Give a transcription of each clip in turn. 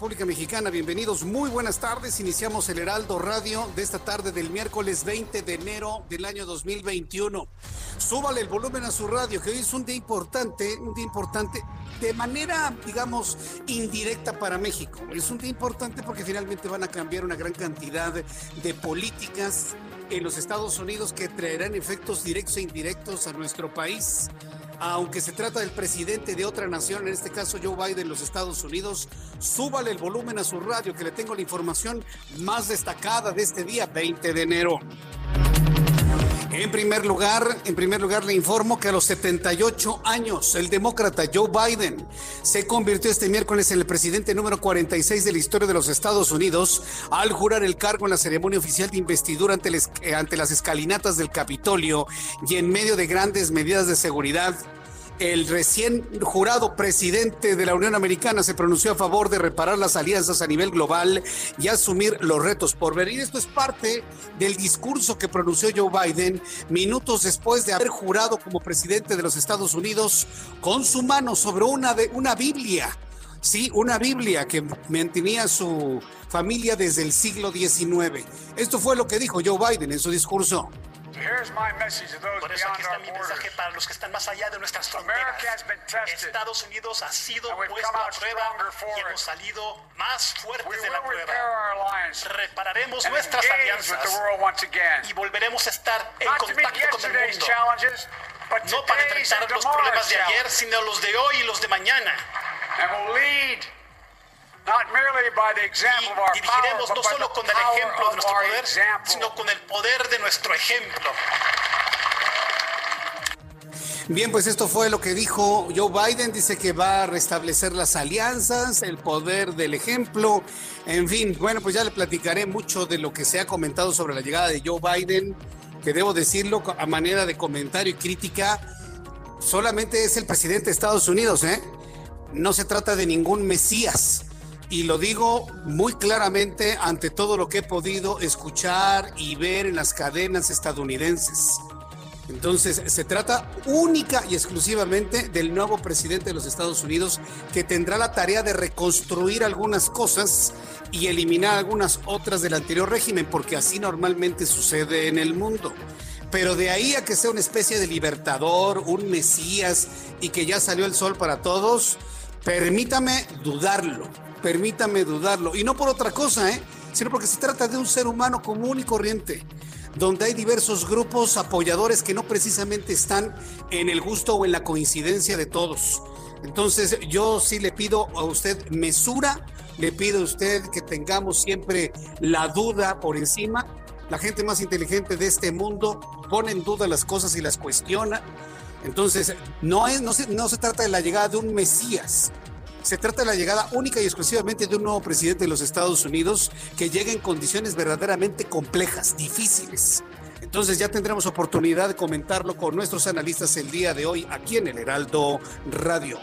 República Mexicana. Bienvenidos, muy buenas tardes. Iniciamos el Heraldo Radio de esta tarde del miércoles 20 de enero del año 2021. Súbale el volumen a su radio, que hoy es un día importante, un día importante de manera, digamos, indirecta para México. Es un día importante porque finalmente van a cambiar una gran cantidad de políticas en los Estados Unidos que traerán efectos directos e indirectos a nuestro país aunque se trata del presidente de otra nación, en este caso Joe Biden, los Estados Unidos, súbale el volumen a su radio que le tengo la información más destacada de este día, 20 de enero. En primer lugar, en primer lugar le informo que a los 78 años el demócrata Joe Biden se convirtió este miércoles en el presidente número 46 de la historia de los Estados Unidos al jurar el cargo en la ceremonia oficial de investidura ante, les- eh, ante las escalinatas del Capitolio y en medio de grandes medidas de seguridad. El recién jurado presidente de la Unión Americana se pronunció a favor de reparar las alianzas a nivel global y asumir los retos por venir. Esto es parte del discurso que pronunció Joe Biden minutos después de haber jurado como presidente de los Estados Unidos con su mano sobre una, de, una Biblia. Sí, una Biblia que mantenía su familia desde el siglo XIX. Esto fue lo que dijo Joe Biden en su discurso. Here's my message to those Por eso aquí está mi mensaje para los que están más allá de nuestras fronteras. Estados Unidos ha sido puesto a prueba y hemos salido más fuertes de la prueba. Repararemos nuestras alianzas the world once again. y volveremos a estar en contacto con el mundo. No para and los problemas de ayer, sino los de hoy y los de mañana. Y example of our power, dirigiremos but no by solo the con el ejemplo de of nuestro our poder, sino con el poder de nuestro ejemplo. Bien, pues esto fue lo que dijo Joe Biden. Dice que va a restablecer las alianzas, el poder del ejemplo. En fin, bueno, pues ya le platicaré mucho de lo que se ha comentado sobre la llegada de Joe Biden, que debo decirlo a manera de comentario y crítica, solamente es el presidente de Estados Unidos, ¿eh? No se trata de ningún Mesías. Y lo digo muy claramente ante todo lo que he podido escuchar y ver en las cadenas estadounidenses. Entonces, se trata única y exclusivamente del nuevo presidente de los Estados Unidos que tendrá la tarea de reconstruir algunas cosas y eliminar algunas otras del anterior régimen, porque así normalmente sucede en el mundo. Pero de ahí a que sea una especie de libertador, un mesías y que ya salió el sol para todos, permítame dudarlo, permítame dudarlo. Y no por otra cosa, ¿eh? sino porque se trata de un ser humano común y corriente donde hay diversos grupos apoyadores que no precisamente están en el gusto o en la coincidencia de todos. Entonces yo sí le pido a usted mesura, le pido a usted que tengamos siempre la duda por encima. La gente más inteligente de este mundo pone en duda las cosas y las cuestiona. Entonces no, es, no, se, no se trata de la llegada de un Mesías, se trata de la llegada única y exclusivamente de un nuevo presidente de los Estados Unidos que llega en condiciones verdaderamente complejas, difíciles. Entonces ya tendremos oportunidad de comentarlo con nuestros analistas el día de hoy aquí en el Heraldo Radio.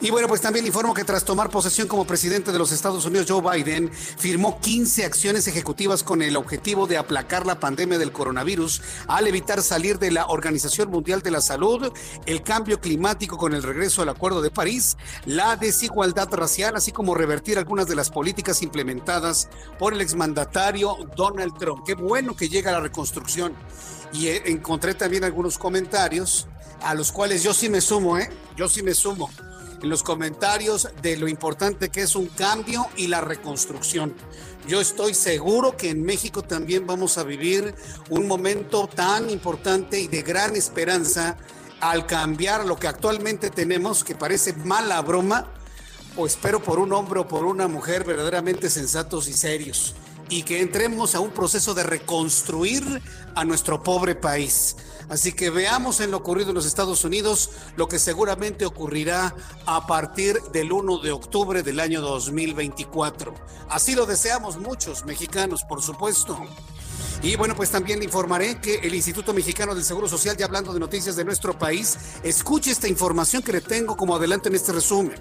Y bueno, pues también informo que tras tomar posesión como presidente de los Estados Unidos, Joe Biden firmó 15 acciones ejecutivas con el objetivo de aplacar la pandemia del coronavirus al evitar salir de la Organización Mundial de la Salud, el cambio climático con el regreso al Acuerdo de París, la desigualdad racial, así como revertir algunas de las políticas implementadas por el exmandatario Donald Trump. Qué bueno que llega la reconstrucción. Y eh, encontré también algunos comentarios a los cuales yo sí me sumo, ¿eh? Yo sí me sumo los comentarios de lo importante que es un cambio y la reconstrucción. Yo estoy seguro que en México también vamos a vivir un momento tan importante y de gran esperanza al cambiar lo que actualmente tenemos, que parece mala broma, o espero por un hombre o por una mujer verdaderamente sensatos y serios, y que entremos a un proceso de reconstruir a nuestro pobre país. Así que veamos en lo ocurrido en los Estados Unidos lo que seguramente ocurrirá a partir del 1 de octubre del año 2024. Así lo deseamos muchos mexicanos, por supuesto. Y bueno, pues también le informaré que el Instituto Mexicano del Seguro Social, ya hablando de noticias de nuestro país, escuche esta información que le tengo como adelante en este resumen.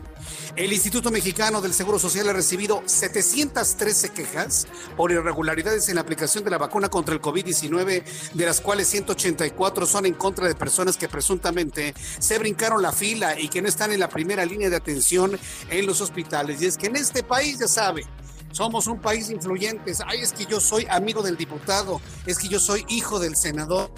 El Instituto Mexicano del Seguro Social ha recibido 713 quejas por irregularidades en la aplicación de la vacuna contra el COVID-19, de las cuales 184 son en contra de personas que presuntamente se brincaron la fila y que no están en la primera línea de atención en los hospitales. Y es que en este país, ya sabe, somos un país influyente. Ay, es que yo soy amigo del diputado, es que yo soy hijo del senador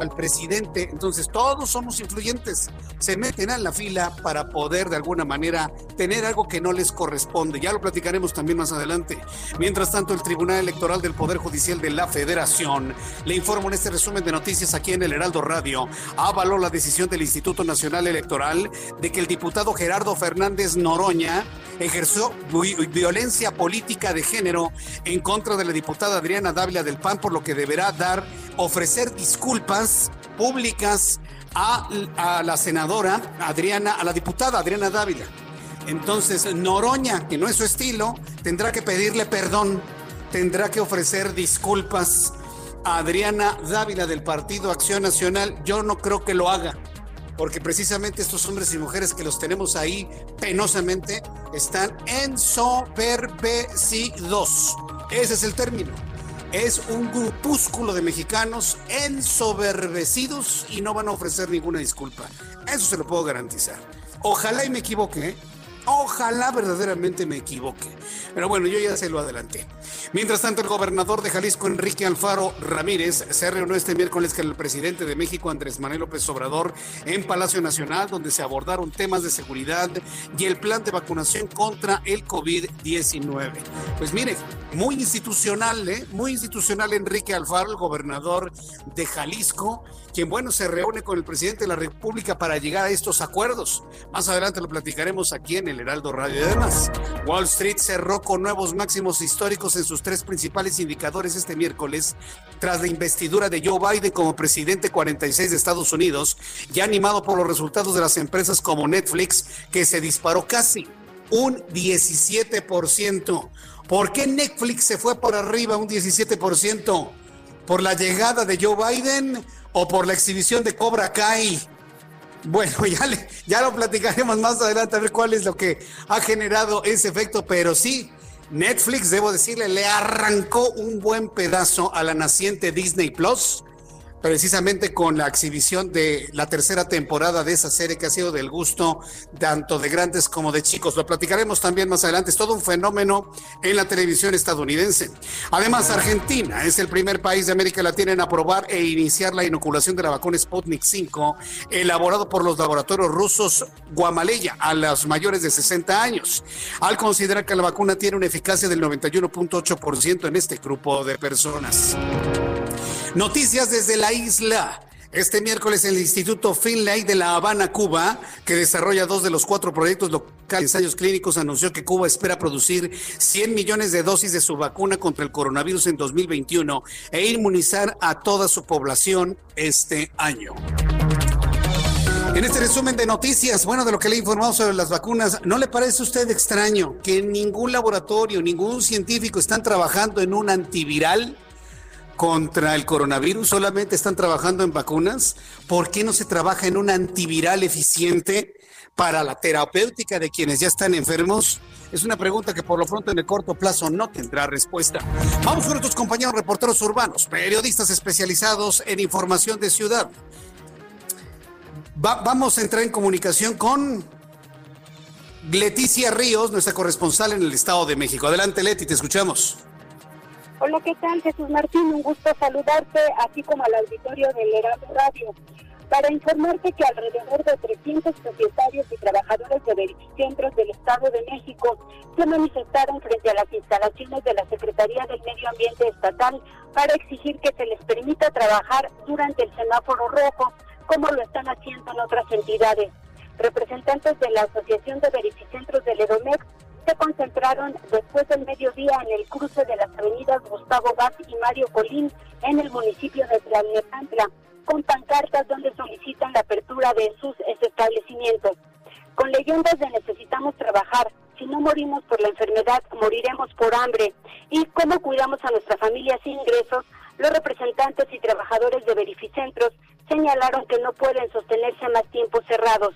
al presidente. Entonces, todos somos influyentes. Se meten a la fila para poder de alguna manera tener algo que no les corresponde. Ya lo platicaremos también más adelante. Mientras tanto, el Tribunal Electoral del Poder Judicial de la Federación, le informo en este resumen de noticias aquí en el Heraldo Radio, avaló la decisión del Instituto Nacional Electoral de que el diputado Gerardo Fernández Noroña ejerció violencia política de género en contra de la diputada Adriana Dávila del PAN, por lo que deberá dar, ofrecer disculpas públicas a, la senadora Adriana, a la diputada Adriana Dávila. Entonces, Noroña, que no es su estilo, tendrá que pedirle perdón, tendrá que ofrecer disculpas a Adriana Dávila del Partido Acción Nacional. Yo no creo que lo haga porque precisamente estos hombres y mujeres que los tenemos ahí penosamente están ensoberbecidos. Ese es el término. Es un grupúsculo de mexicanos ensoberbecidos y no van a ofrecer ninguna disculpa. Eso se lo puedo garantizar. Ojalá y me equivoque. Ojalá verdaderamente me equivoque. Pero bueno, yo ya se lo adelanté. Mientras tanto, el gobernador de Jalisco, Enrique Alfaro Ramírez, se reunió este miércoles con el presidente de México, Andrés Manuel López Obrador, en Palacio Nacional, donde se abordaron temas de seguridad y el plan de vacunación contra el COVID-19. Pues mire, muy institucional, ¿eh? Muy institucional Enrique Alfaro, el gobernador de Jalisco, quien, bueno, se reúne con el presidente de la República para llegar a estos acuerdos. Más adelante lo platicaremos aquí en el Heraldo Radio. Y además, Wall Street cerró con nuevos máximos históricos en sus tres principales indicadores este miércoles, tras la investidura de Joe Biden como presidente 46 de Estados Unidos, y animado por los resultados de las empresas como Netflix, que se disparó casi un 17%. ¿Por qué Netflix se fue por arriba un 17%? ¿Por la llegada de Joe Biden o por la exhibición de Cobra Kai? Bueno, ya, le, ya lo platicaremos más adelante a ver cuál es lo que ha generado ese efecto, pero sí, Netflix, debo decirle, le arrancó un buen pedazo a la naciente Disney Plus precisamente con la exhibición de la tercera temporada de esa serie que ha sido del gusto tanto de grandes como de chicos. Lo platicaremos también más adelante. Es todo un fenómeno en la televisión estadounidense. Además, Argentina es el primer país de América Latina en aprobar e iniciar la inoculación de la vacuna Sputnik 5, elaborado por los laboratorios rusos Guamaleya a los mayores de 60 años, al considerar que la vacuna tiene una eficacia del 91.8% en este grupo de personas. Noticias desde la isla. Este miércoles el Instituto Finlay de La Habana, Cuba, que desarrolla dos de los cuatro proyectos locales de ensayos clínicos, anunció que Cuba espera producir 100 millones de dosis de su vacuna contra el coronavirus en 2021 e inmunizar a toda su población este año. En este resumen de noticias, bueno, de lo que le he informado sobre las vacunas, ¿no le parece a usted extraño que ningún laboratorio, ningún científico están trabajando en un antiviral contra el coronavirus? ¿Solamente están trabajando en vacunas? ¿Por qué no se trabaja en un antiviral eficiente para la terapéutica de quienes ya están enfermos? Es una pregunta que por lo pronto en el corto plazo no tendrá respuesta. Vamos con nuestros compañeros reporteros urbanos, periodistas especializados en información de ciudad. vamos a entrar en comunicación con Leticia Ríos, nuestra corresponsal en el Estado de México. Adelante, Leti, te escuchamos. Hola, ¿qué tal? Jesús Martín, un gusto saludarte, así como al auditorio del Heraldo Radio, para informarte que alrededor de 300 propietarios y trabajadores de verificentros del Estado de México se manifestaron frente a las instalaciones de la Secretaría del Medio Ambiente Estatal para exigir que se les permita trabajar durante el semáforo rojo, como lo están haciendo en otras entidades. Representantes de la Asociación de Verificentros del Edomex se concentraron después del mediodía en el cruce de las avenidas Gustavo Vaz y Mario Colín en el municipio de Tlalnepantla, con pancartas donde solicitan la apertura de sus establecimientos. Con leyendas de necesitamos trabajar, si no morimos por la enfermedad, moriremos por hambre. ¿Y cómo cuidamos a nuestra familia sin ingresos? Los representantes y trabajadores de verificentros señalaron que no pueden sostenerse más tiempo cerrados.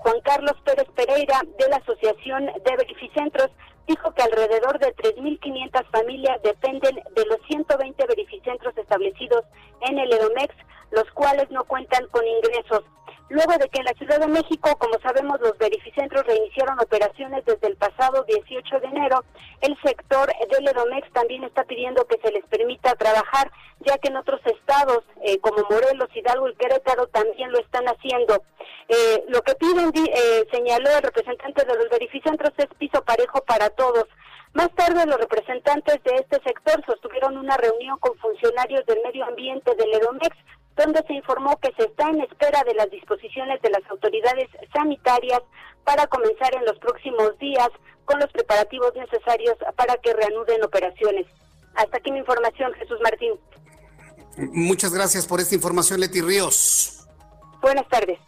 Juan Carlos Pérez Pereira, de la Asociación de Verificentros, dijo que alrededor de 3.500 familias dependen de los 120 verificentros establecidos en el Edomex, los cuales no cuentan con ingresos. Luego de que en la Ciudad de México, como sabemos, los verificentros reiniciaron operaciones desde el pasado 18 de enero, el sector del Edomex también está pidiendo que se les permita trabajar, ya que en otros estados, eh, como Morelos, Hidalgo y Querétaro, también lo están haciendo. Eh, lo que piden, eh, señaló el representante de los verificentros, es piso parejo para todos. Más tarde, los representantes de este sector sostuvieron una reunión con funcionarios del medio ambiente del Edomex donde se informó que se está en espera de las disposiciones de las autoridades sanitarias para comenzar en los próximos días con los preparativos necesarios para que reanuden operaciones. Hasta aquí mi información, Jesús Martín. Muchas gracias por esta información, Leti Ríos. Buenas tardes.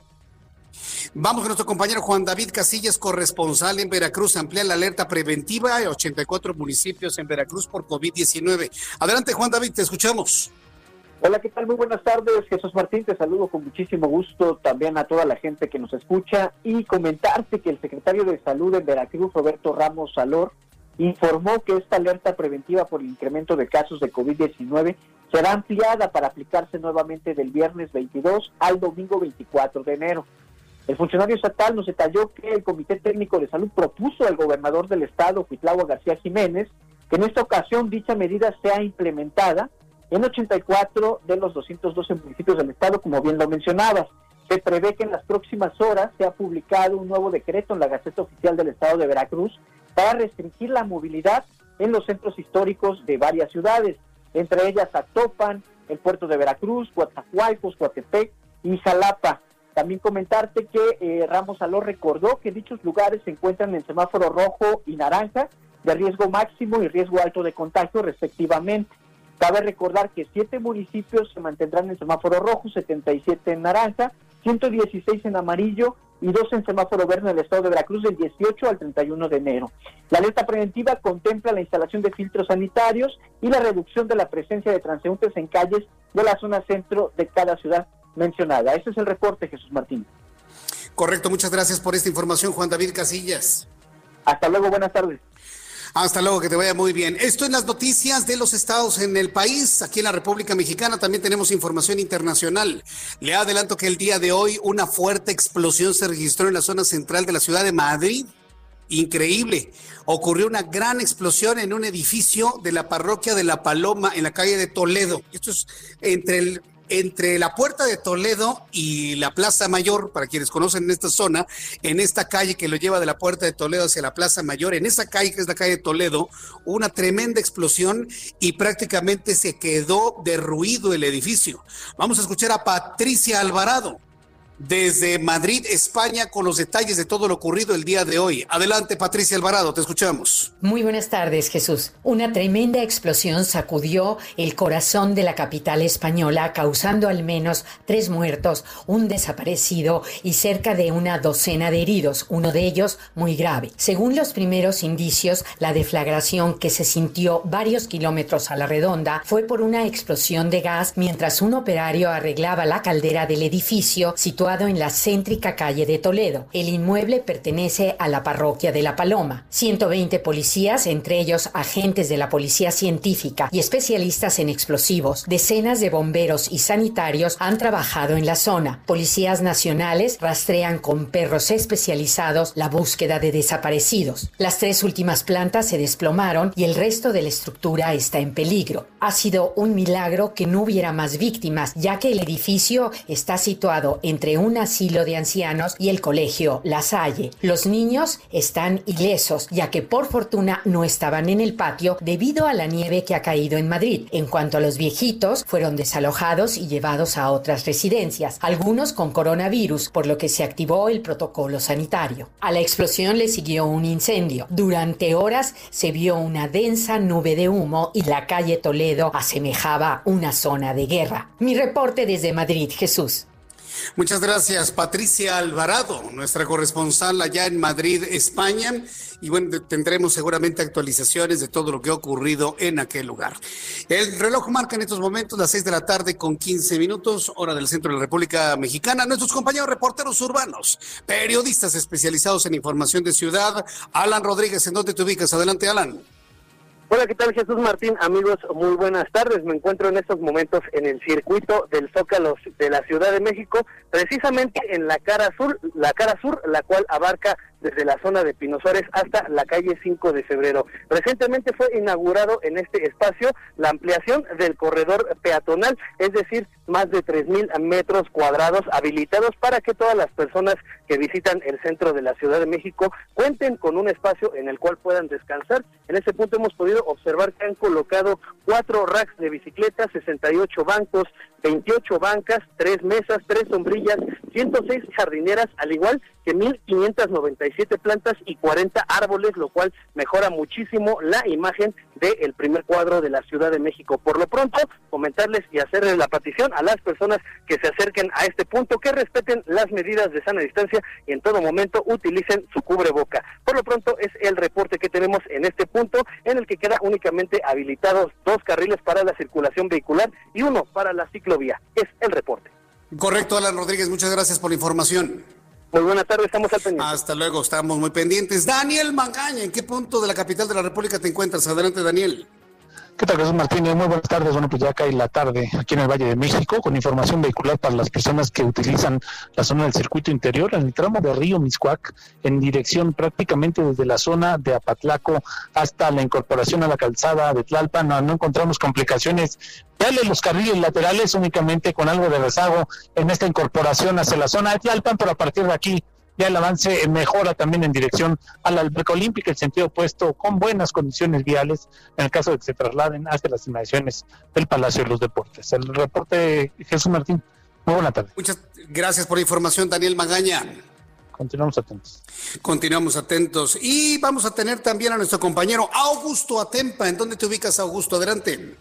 Vamos con nuestro compañero Juan David Casillas, corresponsal en Veracruz. Amplía la alerta preventiva a 84 municipios en Veracruz por COVID-19. Adelante, Juan David, te escuchamos. Hola, ¿qué tal? Muy buenas tardes. Jesús Martín, te saludo con muchísimo gusto también a toda la gente que nos escucha y comentarte que el secretario de Salud en Veracruz, Roberto Ramos Salor, informó que esta alerta preventiva por el incremento de casos de COVID-19 será ampliada para aplicarse nuevamente del viernes 22 al domingo 24 de enero. El funcionario estatal nos detalló que el Comité Técnico de Salud propuso al gobernador del estado, Cuitlagua García Jiménez, que en esta ocasión dicha medida sea implementada en 84 de los 212 municipios del estado, como bien lo mencionabas. Se prevé que en las próximas horas sea publicado un nuevo decreto en la Gaceta Oficial del Estado de Veracruz para restringir la movilidad en los centros históricos de varias ciudades, entre ellas Atopan, el puerto de Veracruz, Coatzacoalcos, Coatepec y Jalapa. También comentarte que eh, Ramos Aló recordó que dichos lugares se encuentran en semáforo rojo y naranja de riesgo máximo y riesgo alto de contagio respectivamente. Cabe recordar que siete municipios se mantendrán en semáforo rojo, 77 en naranja, 116 en amarillo y dos en semáforo verde en el estado de Veracruz del 18 al 31 de enero. La alerta preventiva contempla la instalación de filtros sanitarios y la reducción de la presencia de transeúntes en calles de la zona centro de cada ciudad mencionada. Este es el reporte, Jesús Martín. Correcto, muchas gracias por esta información, Juan David Casillas. Hasta luego, buenas tardes. Hasta luego, que te vaya muy bien. Esto en las noticias de los estados en el país. Aquí en la República Mexicana también tenemos información internacional. Le adelanto que el día de hoy una fuerte explosión se registró en la zona central de la ciudad de Madrid. Increíble. Ocurrió una gran explosión en un edificio de la parroquia de La Paloma en la calle de Toledo. Esto es entre el entre la puerta de Toledo y la Plaza Mayor, para quienes conocen esta zona, en esta calle que lo lleva de la puerta de Toledo hacia la Plaza Mayor, en esa calle que es la calle de Toledo, una tremenda explosión y prácticamente se quedó derruido el edificio. Vamos a escuchar a Patricia Alvarado desde Madrid, España, con los detalles de todo lo ocurrido el día de hoy. Adelante, Patricia Alvarado, te escuchamos. Muy buenas tardes, Jesús. Una tremenda explosión sacudió el corazón de la capital española, causando al menos tres muertos, un desaparecido y cerca de una docena de heridos, uno de ellos muy grave. Según los primeros indicios, la deflagración que se sintió varios kilómetros a la redonda fue por una explosión de gas mientras un operario arreglaba la caldera del edificio situado en la céntrica calle de Toledo. El inmueble pertenece a la parroquia de La Paloma. 120 policías, entre ellos agentes de la Policía Científica y especialistas en explosivos, decenas de bomberos y sanitarios han trabajado en la zona. Policías nacionales rastrean con perros especializados la búsqueda de desaparecidos. Las tres últimas plantas se desplomaron y el resto de la estructura está en peligro. Ha sido un milagro que no hubiera más víctimas, ya que el edificio está situado entre un asilo de ancianos y el colegio La Salle. Los niños están ilesos, ya que por fortuna no estaban en el patio debido a la nieve que ha caído en Madrid. En cuanto a los viejitos, fueron desalojados y llevados a otras residencias, algunos con coronavirus, por lo que se activó el protocolo sanitario. A la explosión le siguió un incendio. Durante horas se vio una densa nube de humo y la calle Toledo asemejaba una zona de guerra. Mi reporte desde Madrid, Jesús. Muchas gracias, Patricia Alvarado, nuestra corresponsal allá en Madrid, España. Y bueno, tendremos seguramente actualizaciones de todo lo que ha ocurrido en aquel lugar. El reloj marca en estos momentos las seis de la tarde con 15 minutos, hora del centro de la República Mexicana. Nuestros compañeros reporteros urbanos, periodistas especializados en información de ciudad. Alan Rodríguez, ¿en dónde te ubicas? Adelante, Alan. Hola, ¿qué tal Jesús Martín? Amigos, muy buenas tardes. Me encuentro en estos momentos en el circuito del Zócalo de la Ciudad de México, precisamente en la cara sur, la cara sur, la cual abarca desde la zona de Pinosores hasta la calle 5 de febrero. Recientemente fue inaugurado en este espacio la ampliación del corredor peatonal, es decir, más de 3.000 metros cuadrados habilitados para que todas las personas que visitan el centro de la Ciudad de México cuenten con un espacio en el cual puedan descansar. En ese punto hemos podido observar que han colocado cuatro racks de bicicletas, 68 bancos, 28 bancas, tres mesas, tres sombrillas, 106 jardineras, al igual que 1.597 plantas y 40 árboles, lo cual mejora muchísimo la imagen del primer cuadro de la Ciudad de México. Por lo pronto, comentarles y hacerles la petición a las personas que se acerquen a este punto que respeten las medidas de sana distancia y en todo momento utilicen su cubreboca. Por lo pronto, es el reporte que tenemos en este punto, en el que queda únicamente habilitados dos carriles para la circulación vehicular y uno para la ciclovía. Es el reporte. Correcto, Alan Rodríguez, muchas gracias por la información. Muy buenas tardes, estamos al pendiente. Hasta luego, estamos muy pendientes. Daniel Magaña, ¿en qué punto de la capital de la República te encuentras? Adelante, Daniel. ¿Qué tal, Jesús Martínez? Muy buenas tardes. Bueno, pues ya cae la tarde aquí en el Valle de México con información vehicular para las personas que utilizan la zona del circuito interior en el tramo de Río Miscuac en dirección prácticamente desde la zona de Apatlaco hasta la incorporación a la calzada de Tlalpan. No, no encontramos complicaciones Dale los carriles laterales únicamente con algo de rezago en esta incorporación hacia la zona de Tlalpan, pero a partir de aquí ya el avance mejora también en dirección a la alberca olímpica, el sentido opuesto, con buenas condiciones viales, en el caso de que se trasladen hacia las inmediaciones del Palacio de los Deportes. El reporte Jesús Martín. Muy buena tarde. Muchas gracias por la información, Daniel Magaña. Continuamos atentos. Continuamos atentos. Y vamos a tener también a nuestro compañero Augusto Atempa. ¿En dónde te ubicas, Augusto? Adelante.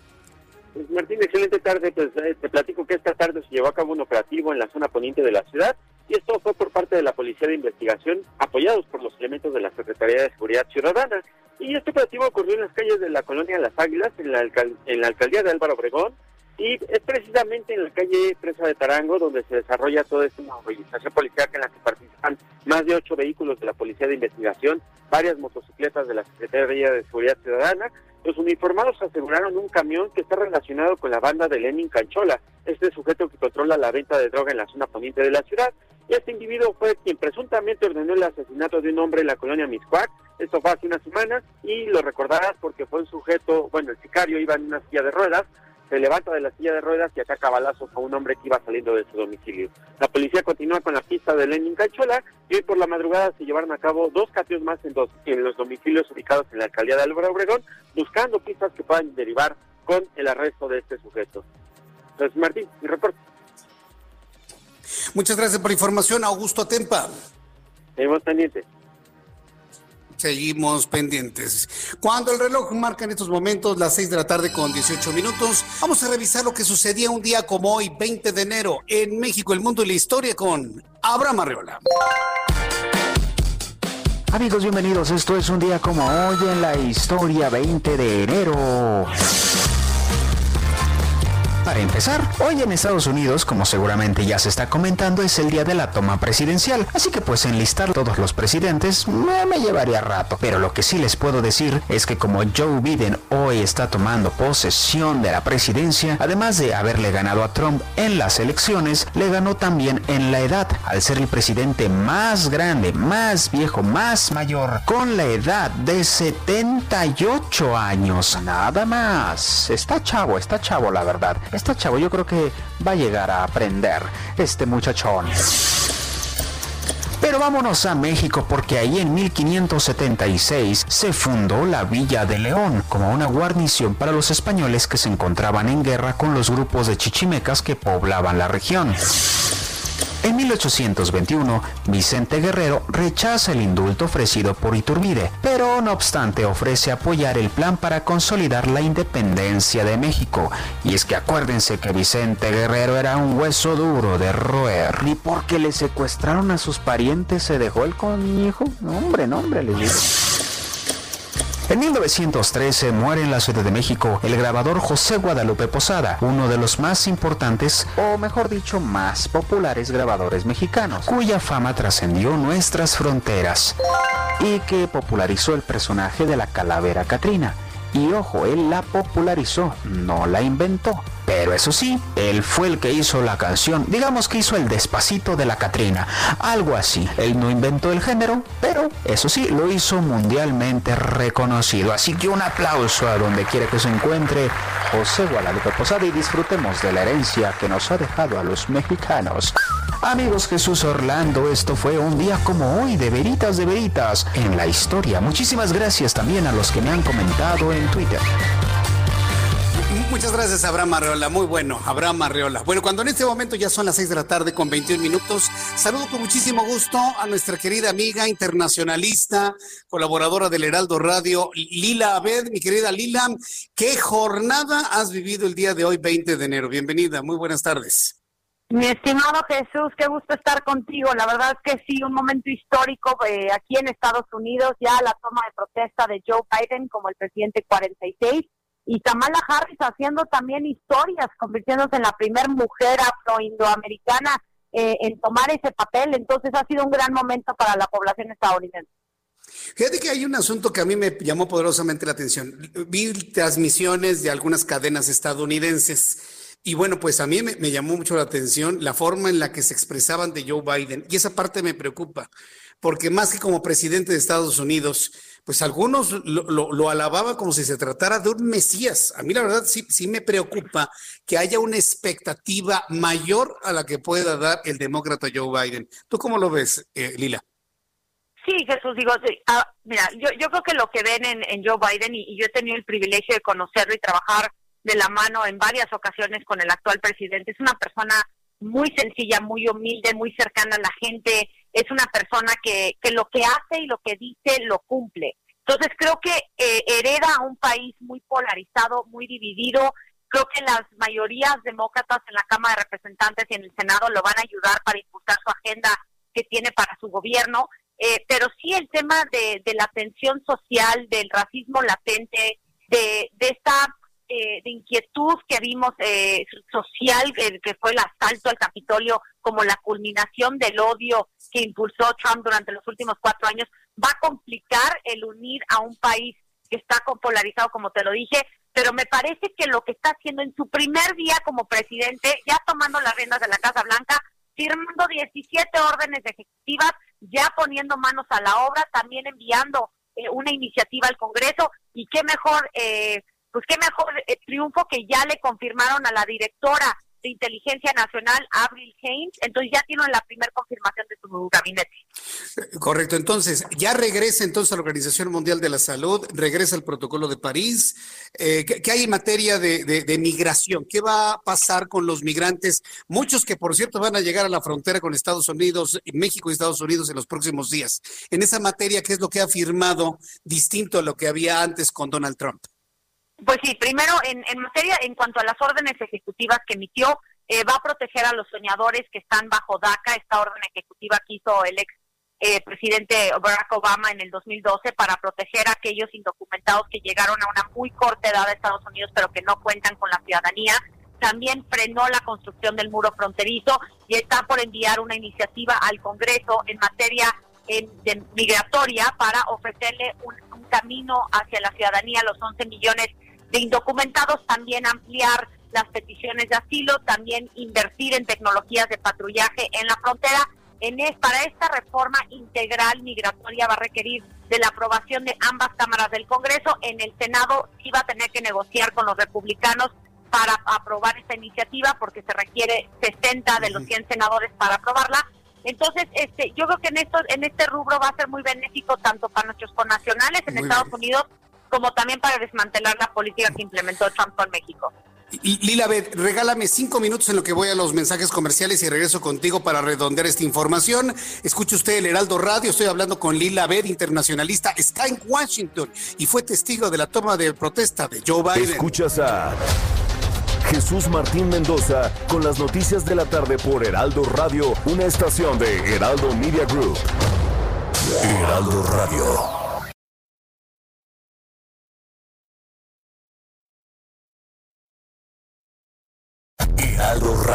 Pues, Martín, excelente tarde. Pues eh, te platico que esta tarde se llevó a cabo un operativo en la zona poniente de la ciudad y esto fue por parte de la Policía de Investigación, apoyados por los elementos de la Secretaría de Seguridad Ciudadana. Y este operativo ocurrió en las calles de la colonia Las Águilas, en la, en la alcaldía de Álvaro Obregón, y es precisamente en la calle Presa de Tarango donde se desarrolla toda esta movilización policial en la que participan más de ocho vehículos de la Policía de Investigación, varias motocicletas de la Secretaría de Seguridad Ciudadana. Los uniformados aseguraron un camión que está relacionado con la banda de Lenin Canchola, este sujeto que controla la venta de droga en la zona poniente de la ciudad. Y este individuo fue quien presuntamente ordenó el asesinato de un hombre en la colonia Miscuac. Esto fue hace una semana y lo recordarás porque fue un sujeto, bueno, el sicario iba en una silla de ruedas, se levanta de la silla de ruedas y ataca balazos a un hombre que iba saliendo de su domicilio. La policía continúa con la pista de Lenin Cachola y hoy por la madrugada se llevaron a cabo dos cateos más en, dos, en los domicilios ubicados en la alcaldía de Álvaro Obregón, buscando pistas que puedan derivar con el arresto de este sujeto. Entonces, Martín, mi reporte. Muchas gracias por la información, Augusto Tempa. Seguimos pendientes. Seguimos pendientes. Cuando el reloj marca en estos momentos las 6 de la tarde con 18 minutos, vamos a revisar lo que sucedía un día como hoy, 20 de enero, en México, el mundo y la historia con Abraham Arreola. Amigos, bienvenidos. Esto es un día como hoy en la historia 20 de enero. Para empezar, hoy en Estados Unidos, como seguramente ya se está comentando, es el día de la toma presidencial, así que pues enlistar todos los presidentes me, me, llevaría rato, pero lo que sí les puedo decir es que como Joe Biden hoy está tomando posesión de la presidencia, además de haberle ganado a Trump en las elecciones, le ganó también en la edad, al ser el presidente más grande, más viejo, más mayor, con la edad de 78 años, nada más. Está chavo, está chavo la verdad. Está chavo, yo creo que va a llegar a aprender este muchachón. Pero vámonos a México porque ahí en 1576 se fundó la Villa de León como una guarnición para los españoles que se encontraban en guerra con los grupos de chichimecas que poblaban la región. En 1821, Vicente Guerrero rechaza el indulto ofrecido por Iturbide, pero no obstante ofrece apoyar el plan para consolidar la independencia de México. Y es que acuérdense que Vicente Guerrero era un hueso duro de roer. Y porque le secuestraron a sus parientes se dejó el conejo. No, hombre, no, hombre, les digo. En 1913 muere en la Ciudad de México el grabador José Guadalupe Posada, uno de los más importantes, o mejor dicho, más populares grabadores mexicanos, cuya fama trascendió nuestras fronteras y que popularizó el personaje de la calavera Catrina. Y ojo, él la popularizó, no la inventó. Pero eso sí, él fue el que hizo la canción, digamos que hizo el despacito de la Catrina, algo así. Él no inventó el género, pero eso sí, lo hizo mundialmente reconocido. Así que un aplauso a donde quiera que se encuentre José Guadalupe Posada y disfrutemos de la herencia que nos ha dejado a los mexicanos. Amigos Jesús Orlando, esto fue un día como hoy de veritas de veritas en la historia. Muchísimas gracias también a los que me han comentado en Twitter. Muchas gracias, Abraham Arreola. Muy bueno, Abraham Arreola. Bueno, cuando en este momento ya son las 6 de la tarde con 21 minutos, saludo con muchísimo gusto a nuestra querida amiga internacionalista, colaboradora del Heraldo Radio, Lila Abed. Mi querida Lila, ¿qué jornada has vivido el día de hoy, 20 de enero? Bienvenida, muy buenas tardes. Mi estimado Jesús, qué gusto estar contigo. La verdad es que sí, un momento histórico eh, aquí en Estados Unidos, ya la toma de protesta de Joe Biden como el presidente 46 y Kamala Harris haciendo también historias, convirtiéndose en la primer mujer afroindoamericana eh, en tomar ese papel. Entonces ha sido un gran momento para la población estadounidense. Fíjate que hay un asunto que a mí me llamó poderosamente la atención. Vi transmisiones de algunas cadenas estadounidenses y bueno, pues a mí me, llamó mucho la atención la forma en la que se expresaban de Joe Biden y esa parte me preocupa, porque más que como presidente de Estados Unidos, pues algunos lo, lo, lo, alababan como si se tratara de un Mesías. A mí la verdad sí, sí me preocupa que haya una expectativa mayor a la que pueda dar el demócrata Joe Biden. ¿Tú cómo lo ves, eh, Lila? Sí, Jesús, digo, ah, mira, yo, yo creo que lo que ven en, Joe Biden, y yo he tenido el privilegio de conocerlo y trabajar de la mano en varias ocasiones con el actual presidente, es una persona muy sencilla, muy humilde, muy cercana a la gente, es una persona que, que lo que hace y lo que dice lo cumple. Entonces creo que eh, hereda un país muy polarizado, muy dividido. Creo que las mayorías demócratas en la Cámara de Representantes y en el Senado lo van a ayudar para impulsar su agenda que tiene para su gobierno. Eh, pero sí el tema de, de, la tensión social, del racismo latente, de, de esta eh, de inquietud que vimos eh, social, eh, que fue el asalto al Capitolio como la culminación del odio que impulsó Trump durante los últimos cuatro años, va a complicar el unir a un país que está polarizado, como te lo dije, pero me parece que lo que está haciendo en su primer día como presidente, ya tomando las riendas de la Casa Blanca, firmando 17 órdenes ejecutivas, ya poniendo manos a la obra, también enviando eh, una iniciativa al Congreso y qué mejor, eh, pues qué mejor eh, triunfo que ya le confirmaron a la directora de Inteligencia Nacional, Avril Haines, entonces ya tienen la primera confirmación de su gabinete. Correcto, entonces ya regresa entonces a la Organización Mundial de la Salud, regresa el protocolo de París. Eh, ¿qué, hay en materia de, migración? ¿Qué va a pasar con los migrantes? Muchos que por cierto van a llegar a la frontera con Estados Unidos, México y Estados Unidos en los próximos días. En esa materia, ¿qué es lo que ha firmado distinto a lo que había antes con Donald Trump? Pues sí, primero en, en materia, en cuanto a las órdenes ejecutivas que emitió, eh, va a proteger a los soñadores que están bajo DACA, esta orden ejecutiva que hizo el ex eh, presidente Barack Obama en el 2012 para proteger a aquellos indocumentados que llegaron a una muy corta edad a Estados Unidos pero que no cuentan con la ciudadanía. También frenó la construcción del muro fronterizo y está por enviar una iniciativa al Congreso en materia de migratoria para ofrecerle un, camino hacia la ciudadanía a los 11 millones indocumentados, también ampliar las peticiones de asilo, también invertir en tecnologías de patrullaje en la frontera. En para esta reforma integral migratoria va a requerir de la aprobación de ambas cámaras del Congreso. En el Senado sí va a tener que negociar con los republicanos para aprobar esta iniciativa porque se requiere 60 de los 100 senadores para aprobarla. Entonces, este, yo creo que en esto, en este rubro va a ser muy benéfico tanto para nuestros connacionales en Estados Unidos como también para desmantelar la política que implementó Trump con México. Lila Bet, regálame cinco minutos en lo que voy a los mensajes comerciales y regreso contigo para redondear esta información. Escuche usted el Heraldo Radio, estoy hablando con Lila Bet, internacionalista, está en Washington y fue testigo de la toma de protesta de Joe Biden. Escuchas a Jesús Martín Mendoza con las noticias de la tarde por Heraldo Radio, una estación de Heraldo Media Group. Heraldo Radio.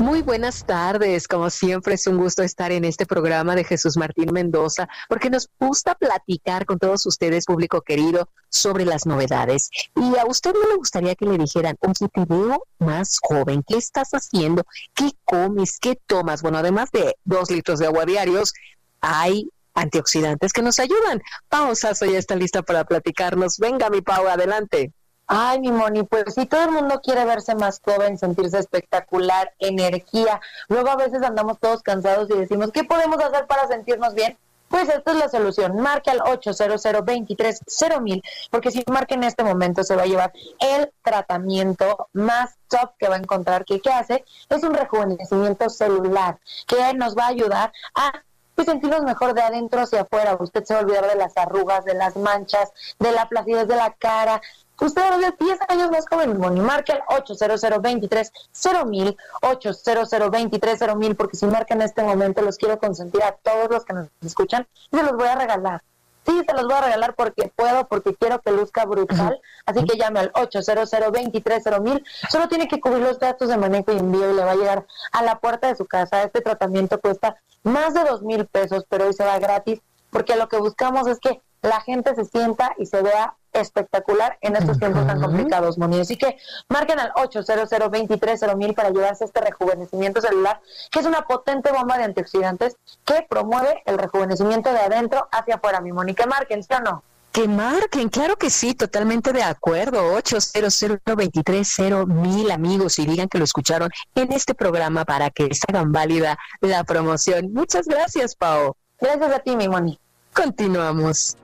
Muy buenas tardes, como siempre es un gusto estar en este programa de Jesús Martín Mendoza, porque nos gusta platicar con todos ustedes, público querido, sobre las novedades. Y a usted no le gustaría que le dijeran, oye, te veo más joven, ¿qué estás haciendo? ¿Qué comes? ¿Qué tomas? Bueno, además de dos litros de agua diarios, hay antioxidantes que nos ayudan. Pau Sasso ya está lista para platicarnos. Venga, mi Pau, adelante. Ay, mi Moni, pues si todo el mundo quiere verse más joven, sentirse espectacular, energía, luego a veces andamos todos cansados y decimos, ¿qué podemos hacer para sentirnos bien? Pues esta es la solución. Marca al 800 mil, porque si marca en este momento se va a llevar el tratamiento más top que va a encontrar. que ¿Qué hace? Es un rejuvenecimiento celular que nos va a ayudar a pues, sentirnos mejor de adentro hacia afuera. Usted se va a olvidar de las arrugas, de las manchas, de la placidez de la cara, Usted va a ver 10 años más joven, Moni. Marca el 800 23 mil, 800 23 mil, porque si marca en este momento los quiero consentir a todos los que nos escuchan y se los voy a regalar. Sí, se los voy a regalar porque puedo, porque quiero que luzca brutal. Así que llame al 800 23 mil. Solo tiene que cubrir los gastos de manejo y envío y le va a llegar a la puerta de su casa. Este tratamiento cuesta más de dos mil pesos, pero hoy se va gratis porque lo que buscamos es que la gente se sienta y se vea espectacular en estos tiempos tan complicados, Moni. Así que marquen al 800 mil para llevarse este rejuvenecimiento celular, que es una potente bomba de antioxidantes que promueve el rejuvenecimiento de adentro hacia afuera, mi Moni. Que marquen, ¿sí o no? Que marquen, claro que sí, totalmente de acuerdo. 800 mil amigos y digan que lo escucharon en este programa para que se hagan válida la promoción. Muchas gracias, Pau. Gracias a ti, mi Moni. Continuamos.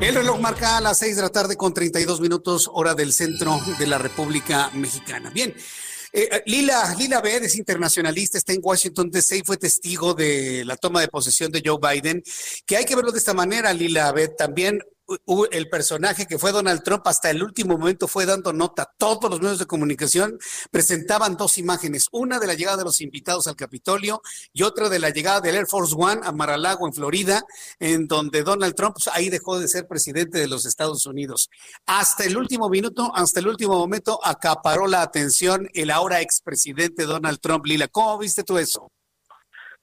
El reloj marca a las 6 de la tarde con 32 minutos hora del centro de la República Mexicana. Bien, eh, eh, Lila, Lila Bed es internacionalista, está en Washington DC y fue testigo de la toma de posesión de Joe Biden, que hay que verlo de esta manera, Lila Bed, también el personaje que fue Donald Trump hasta el último momento fue dando nota. Todos los medios de comunicación presentaban dos imágenes, una de la llegada de los invitados al Capitolio y otra de la llegada del Air Force One a Mar-a-Lago en Florida, en donde Donald Trump pues, ahí dejó de ser presidente de los Estados Unidos. Hasta el último minuto, hasta el último momento acaparó la atención el ahora expresidente Donald Trump. Lila, ¿cómo viste tú eso?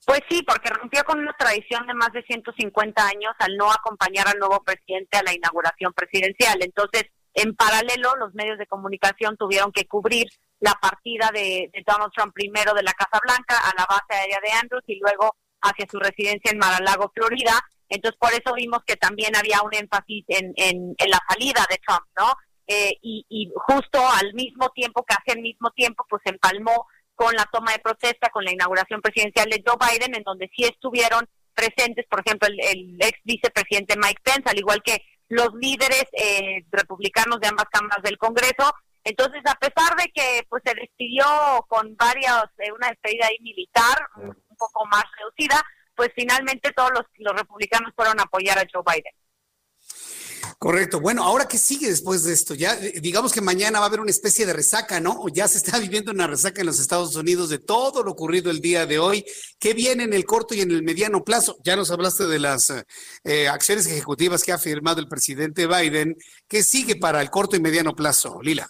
Pues sí, porque rompió con una tradición de más de 150 años al no acompañar al nuevo presidente a la inauguración presidencial. Entonces, En paralelo, los medios de comunicación tuvieron que cubrir la partida de, Donald Trump primero de la Casa Blanca a la base aérea de Andrews y luego hacia su residencia en Mar-a-Lago, Florida. Entonces, por eso vimos que también había un énfasis en, en, la salida de Trump, ¿no? Eh, y, y, justo al mismo tiempo, casi al mismo tiempo, pues empalmó con la toma de protesta, con la inauguración presidencial de Joe Biden, en donde sí estuvieron presentes, por ejemplo, el, ex vicepresidente Mike Pence, al igual que los líderes eh, republicanos de ambas cámaras del Congreso. Entonces, a pesar de que pues se despidió con varias, eh, una despedida ahí militar, un poco más reducida, pues finalmente todos los, los republicanos fueron a apoyar a Joe Biden. Correcto. Bueno, ahora qué sigue después de esto? Ya digamos que mañana va a haber una especie de resaca, ¿no? O ya se está viviendo una resaca en los Estados Unidos de todo lo ocurrido el día de hoy. ¿Qué viene en el corto y en el mediano plazo? Ya nos hablaste de las eh, acciones ejecutivas que ha firmado el presidente Biden. ¿Qué sigue para el corto y mediano plazo, Lila?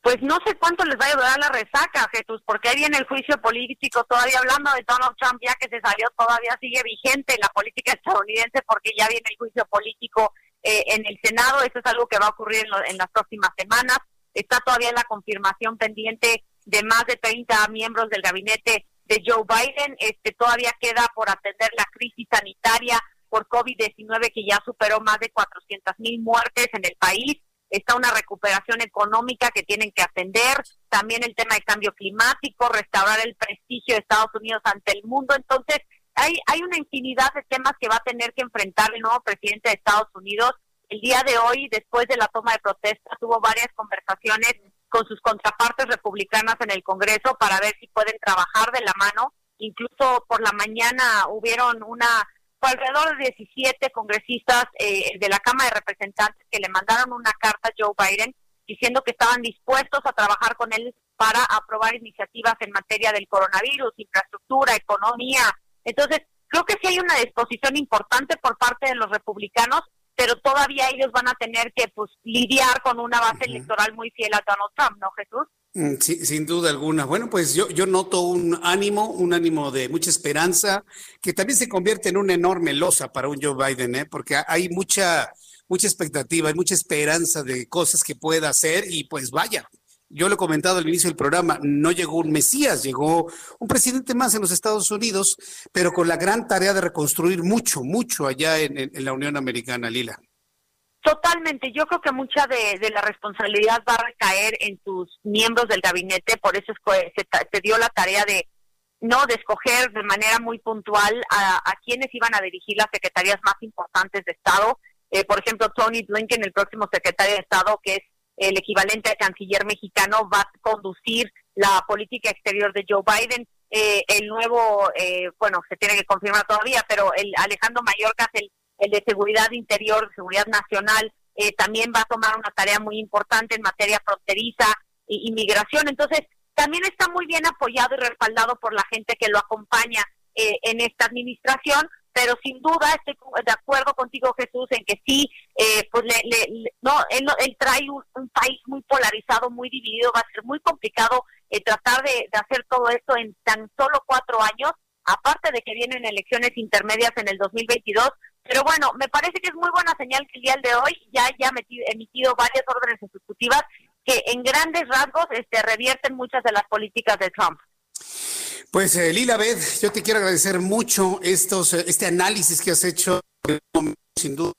Pues no sé cuánto les va a durar la resaca, Jesús, porque ahí viene el juicio político, todavía hablando de Donald Trump, ya que se salió, todavía sigue vigente la política estadounidense porque ya viene el juicio político eh, en el Senado. Eso es algo que va a ocurrir en, las próximas semanas. Está todavía la confirmación pendiente de más de 30 miembros del gabinete de Joe Biden. Este todavía queda por atender la crisis sanitaria por COVID-19 que ya superó más de 400 mil muertes en el país. Está una recuperación económica que tienen que atender, también el tema de cambio climático, restaurar el prestigio de Estados Unidos ante el mundo. Entonces, hay, hay una infinidad de temas que va a tener que enfrentar el nuevo presidente de Estados Unidos. El día de hoy, después de la toma de protesta, tuvo varias conversaciones con sus contrapartes republicanas en el Congreso para ver si pueden trabajar de la mano. Incluso por la mañana hubieron una alrededor de 17 congresistas eh, de la Cámara de Representantes que le mandaron una carta a Joe Biden diciendo que estaban dispuestos a trabajar con él para aprobar iniciativas en materia del coronavirus, infraestructura, economía, entonces, creo que sí hay una disposición importante por parte de los republicanos, pero todavía ellos van a tener que pues lidiar con una base electoral muy fiel a Donald Trump, ¿no, Jesús? Mm, sí, sin duda alguna. Bueno, pues yo, yo noto un ánimo, un ánimo de mucha esperanza, que también se convierte en una enorme losa para un Joe Biden, ¿eh? porque hay mucha, mucha expectativa, hay mucha esperanza de cosas que pueda hacer y pues vaya, yo lo he comentado al inicio del programa, no llegó un Mesías, llegó un presidente más en los Estados Unidos, pero con la gran tarea de reconstruir mucho, mucho allá en, la Unión Americana, Lila. Totalmente, yo creo que mucha de, la responsabilidad va a recaer en sus miembros del gabinete, por eso es que se, dio la tarea de no de escoger de manera muy puntual a, quienes iban a dirigir las secretarías más importantes de Estado. Eh, por ejemplo, Tony Blinken, el próximo secretario de Estado, que es el equivalente al canciller mexicano, va a conducir la política exterior de Joe Biden. Eh, el nuevo, eh, bueno, se tiene que confirmar todavía, pero el Alejandro Mayorkas, el, el de seguridad interior, seguridad nacional, eh, también va a tomar una tarea muy importante en materia fronteriza e inmigración. Entonces, también está muy bien apoyado y respaldado por la gente que lo acompaña en esta administración, pero sin duda estoy de acuerdo contigo Jesús en que sí, eh, pues le, no, él, trae un, país muy polarizado, muy dividido, va a ser muy complicado eh, tratar de, hacer todo esto en tan solo cuatro años, aparte de que vienen elecciones intermedias en el 2022, pero bueno, me parece que es muy buena señal que el día de hoy ya haya emitido varias órdenes ejecutivas que en grandes rasgos este, revierten muchas de las políticas de Trump. Pues eh, Lila yo te quiero agradecer mucho estos, eh, este análisis que has hecho, sin duda,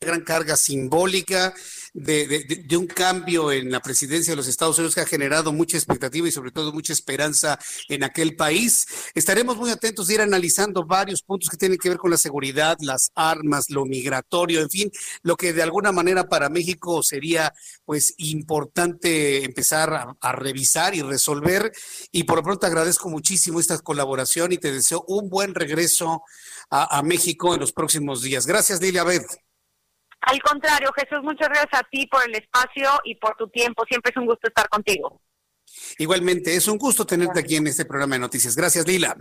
gran carga simbólica de, un cambio en la presidencia de los Estados Unidos que ha generado mucha expectativa y sobre todo mucha esperanza en aquel país. Estaremos muy atentos de ir analizando varios puntos que tienen que ver con la seguridad, las armas, lo migratorio, en fin, lo que de alguna manera para México sería pues importante empezar a, revisar y resolver. Y por lo pronto agradezco muchísimo esta colaboración y te deseo un buen regreso a, México en los próximos días. Gracias, Lilia Beth. Al contrario, Jesús, muchas gracias a ti por el espacio y por tu tiempo. Siempre es un gusto estar contigo. Igualmente, es un gusto tenerte aquí en este programa de noticias. Gracias, Lila.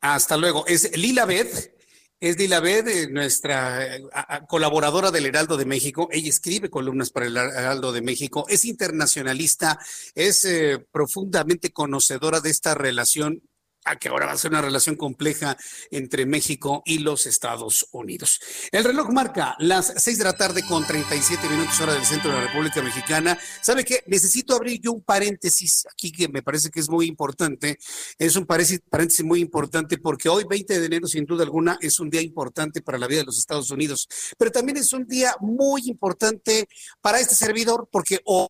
Hasta luego. Es Lila Beth. Es Lila Beth, eh, nuestra eh, colaboradora del Heraldo de México. Ella escribe columnas para el Heraldo de México. Es internacionalista, es eh, profundamente conocedora de esta relación a que ahora va a ser una relación compleja entre México y los Estados Unidos. El reloj marca las 6 de la tarde con 37 minutos hora del centro de la República Mexicana. ¿Sabe qué? Necesito abrir yo un paréntesis aquí que me parece que es muy importante. Es un paréntesis muy importante porque hoy, 20 de enero, sin duda alguna, es un día importante para la vida de los Estados Unidos, pero también es un día muy importante para este servidor porque hoy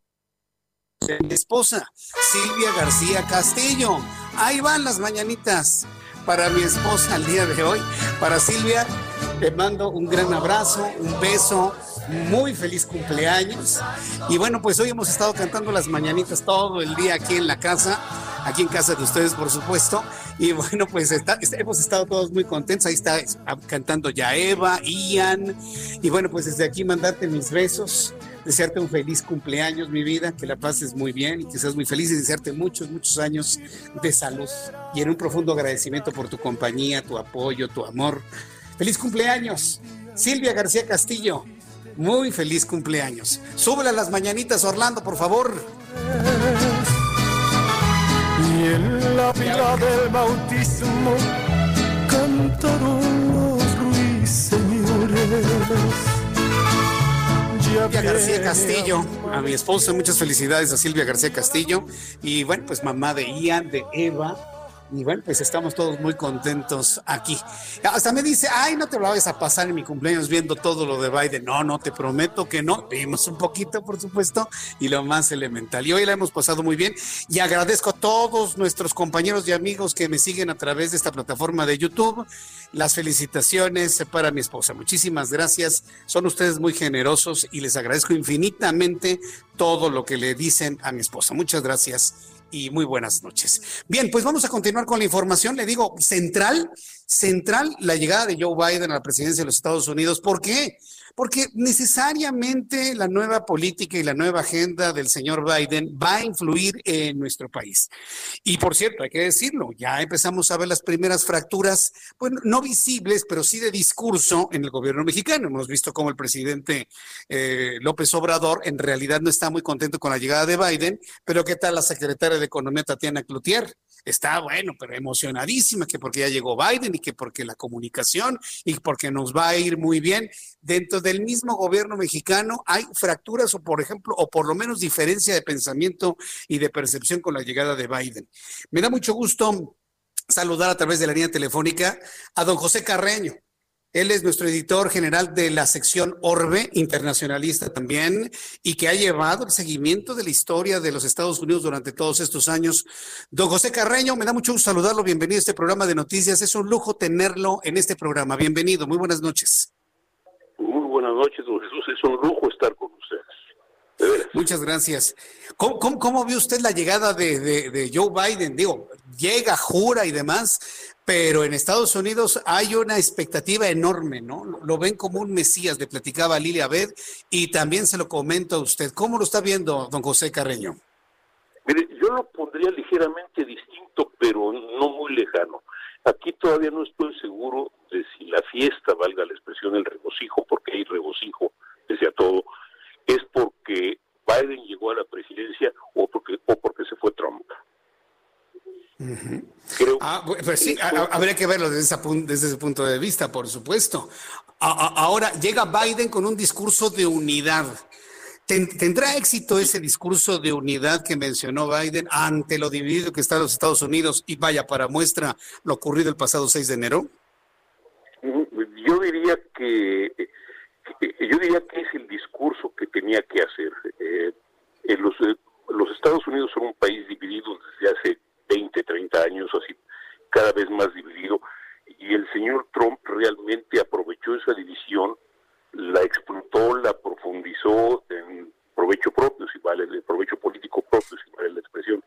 mi esposa, Silvia García Castillo. Ahí van las mañanitas para mi esposa el día de hoy. Para Silvia, te mando un gran abrazo, un beso, muy feliz cumpleaños. Y bueno, pues hoy hemos estado cantando las mañanitas todo el día aquí en la casa, aquí en casa de ustedes, por supuesto. Y bueno, pues hemos estado todos muy contentos. Ahí está cantando ya Eva, Ian. Y bueno, pues desde aquí mandarte mis besos desearte un feliz cumpleaños, mi vida, que la pases muy bien y que seas muy feliz y desearte muchos, muchos años de salud y en un profundo agradecimiento por tu compañía, tu apoyo, tu amor. Feliz cumpleaños, Silvia García Castillo. Muy feliz cumpleaños. Súbela a las mañanitas, Orlando, por favor. Y en la pila del bautismo cantaron los ruiseñores. Silvia García Castillo, a mi esposa, muchas felicidades a Silvia García Castillo. Y bueno, pues mamá de Ian, de Eva, y bueno, pues estamos todos muy contentos aquí. Hasta me dice, ay, no te lo vayas a pasar en mi cumpleaños viendo todo lo de Biden. No, no, te prometo que no. Vimos un poquito, por supuesto, y lo más elemental. Y hoy la hemos pasado muy bien. Y agradezco a todos nuestros compañeros y amigos que me siguen a través de esta plataforma de YouTube. Las felicitaciones para mi esposa. Muchísimas gracias. Son ustedes muy generosos y les agradezco infinitamente todo lo que le dicen a mi esposa. Muchas gracias y muy buenas noches. Bien, pues vamos a continuar con la información. Le digo, central, central la llegada de Joe Biden a la presidencia de los Estados Unidos. ¿Por qué? Porque necesariamente la nueva política y la nueva agenda del señor Biden va a influir en nuestro país. Y por cierto, hay que decirlo, ya empezamos a ver las primeras fracturas, bueno, no visibles, pero sí de discurso en el gobierno mexicano. Hemos visto cómo el presidente eh, López Obrador en realidad no está muy contento con la llegada de Biden, pero ¿qué tal la secretaria de Economía, Tatiana Cloutier? Está bueno, pero emocionadísima que porque ya llegó Biden y que porque la comunicación y porque nos va a ir muy bien. Dentro del mismo gobierno mexicano hay fracturas o por ejemplo, o por lo menos diferencia de pensamiento y de percepción con la llegada de Biden. Me da mucho gusto saludar a través de la línea telefónica a don José Carreño. Él es nuestro editor general de la sección Orbe, internacionalista también, y que ha llevado el seguimiento de la historia de los Estados Unidos durante todos estos años. Don José Carreño, me da mucho gusto saludarlo. Bienvenido a este programa de noticias. Es un lujo tenerlo en este programa. Bienvenido. Muy buenas noches. Muy buenas noches, don Jesús. Es un lujo estar con ustedes. Muchas gracias. ¿Cómo, cómo, vio usted la llegada de, de, Joe Biden? Digo, llega, jura y demás, pero en Estados Unidos hay una expectativa enorme, ¿no? Lo ven como un mesías, le platicaba Lilia Abed, y también se lo comento a usted. ¿Cómo lo está viendo, don José Carreño? Mire, yo lo pondría ligeramente distinto, pero no muy lejano. Aquí todavía no estoy seguro de si la fiesta, valga la expresión, el regocijo, porque hay regocijo desde todo, es porque Biden llegó a la presidencia o porque, o porque se fue Trump. Ah, pues sí, habría que verlo desde, desde, ese punto de vista, por supuesto. ahora llega Biden con un discurso de unidad. ¿Tendrá éxito ese discurso de unidad que mencionó Biden ante lo dividido que están los Estados Unidos y vaya para muestra lo ocurrido el pasado 6 de enero? Yo diría que yo diría que es el discurso que tenía que hacer. Eh, los, los Estados Unidos son un país dividido desde hace 20, 30 años, así cada vez más dividido, y el señor Trump realmente aprovechó esa división, la explotó, la profundizó en provecho propio, si vale, el provecho político propio, si vale la expresión.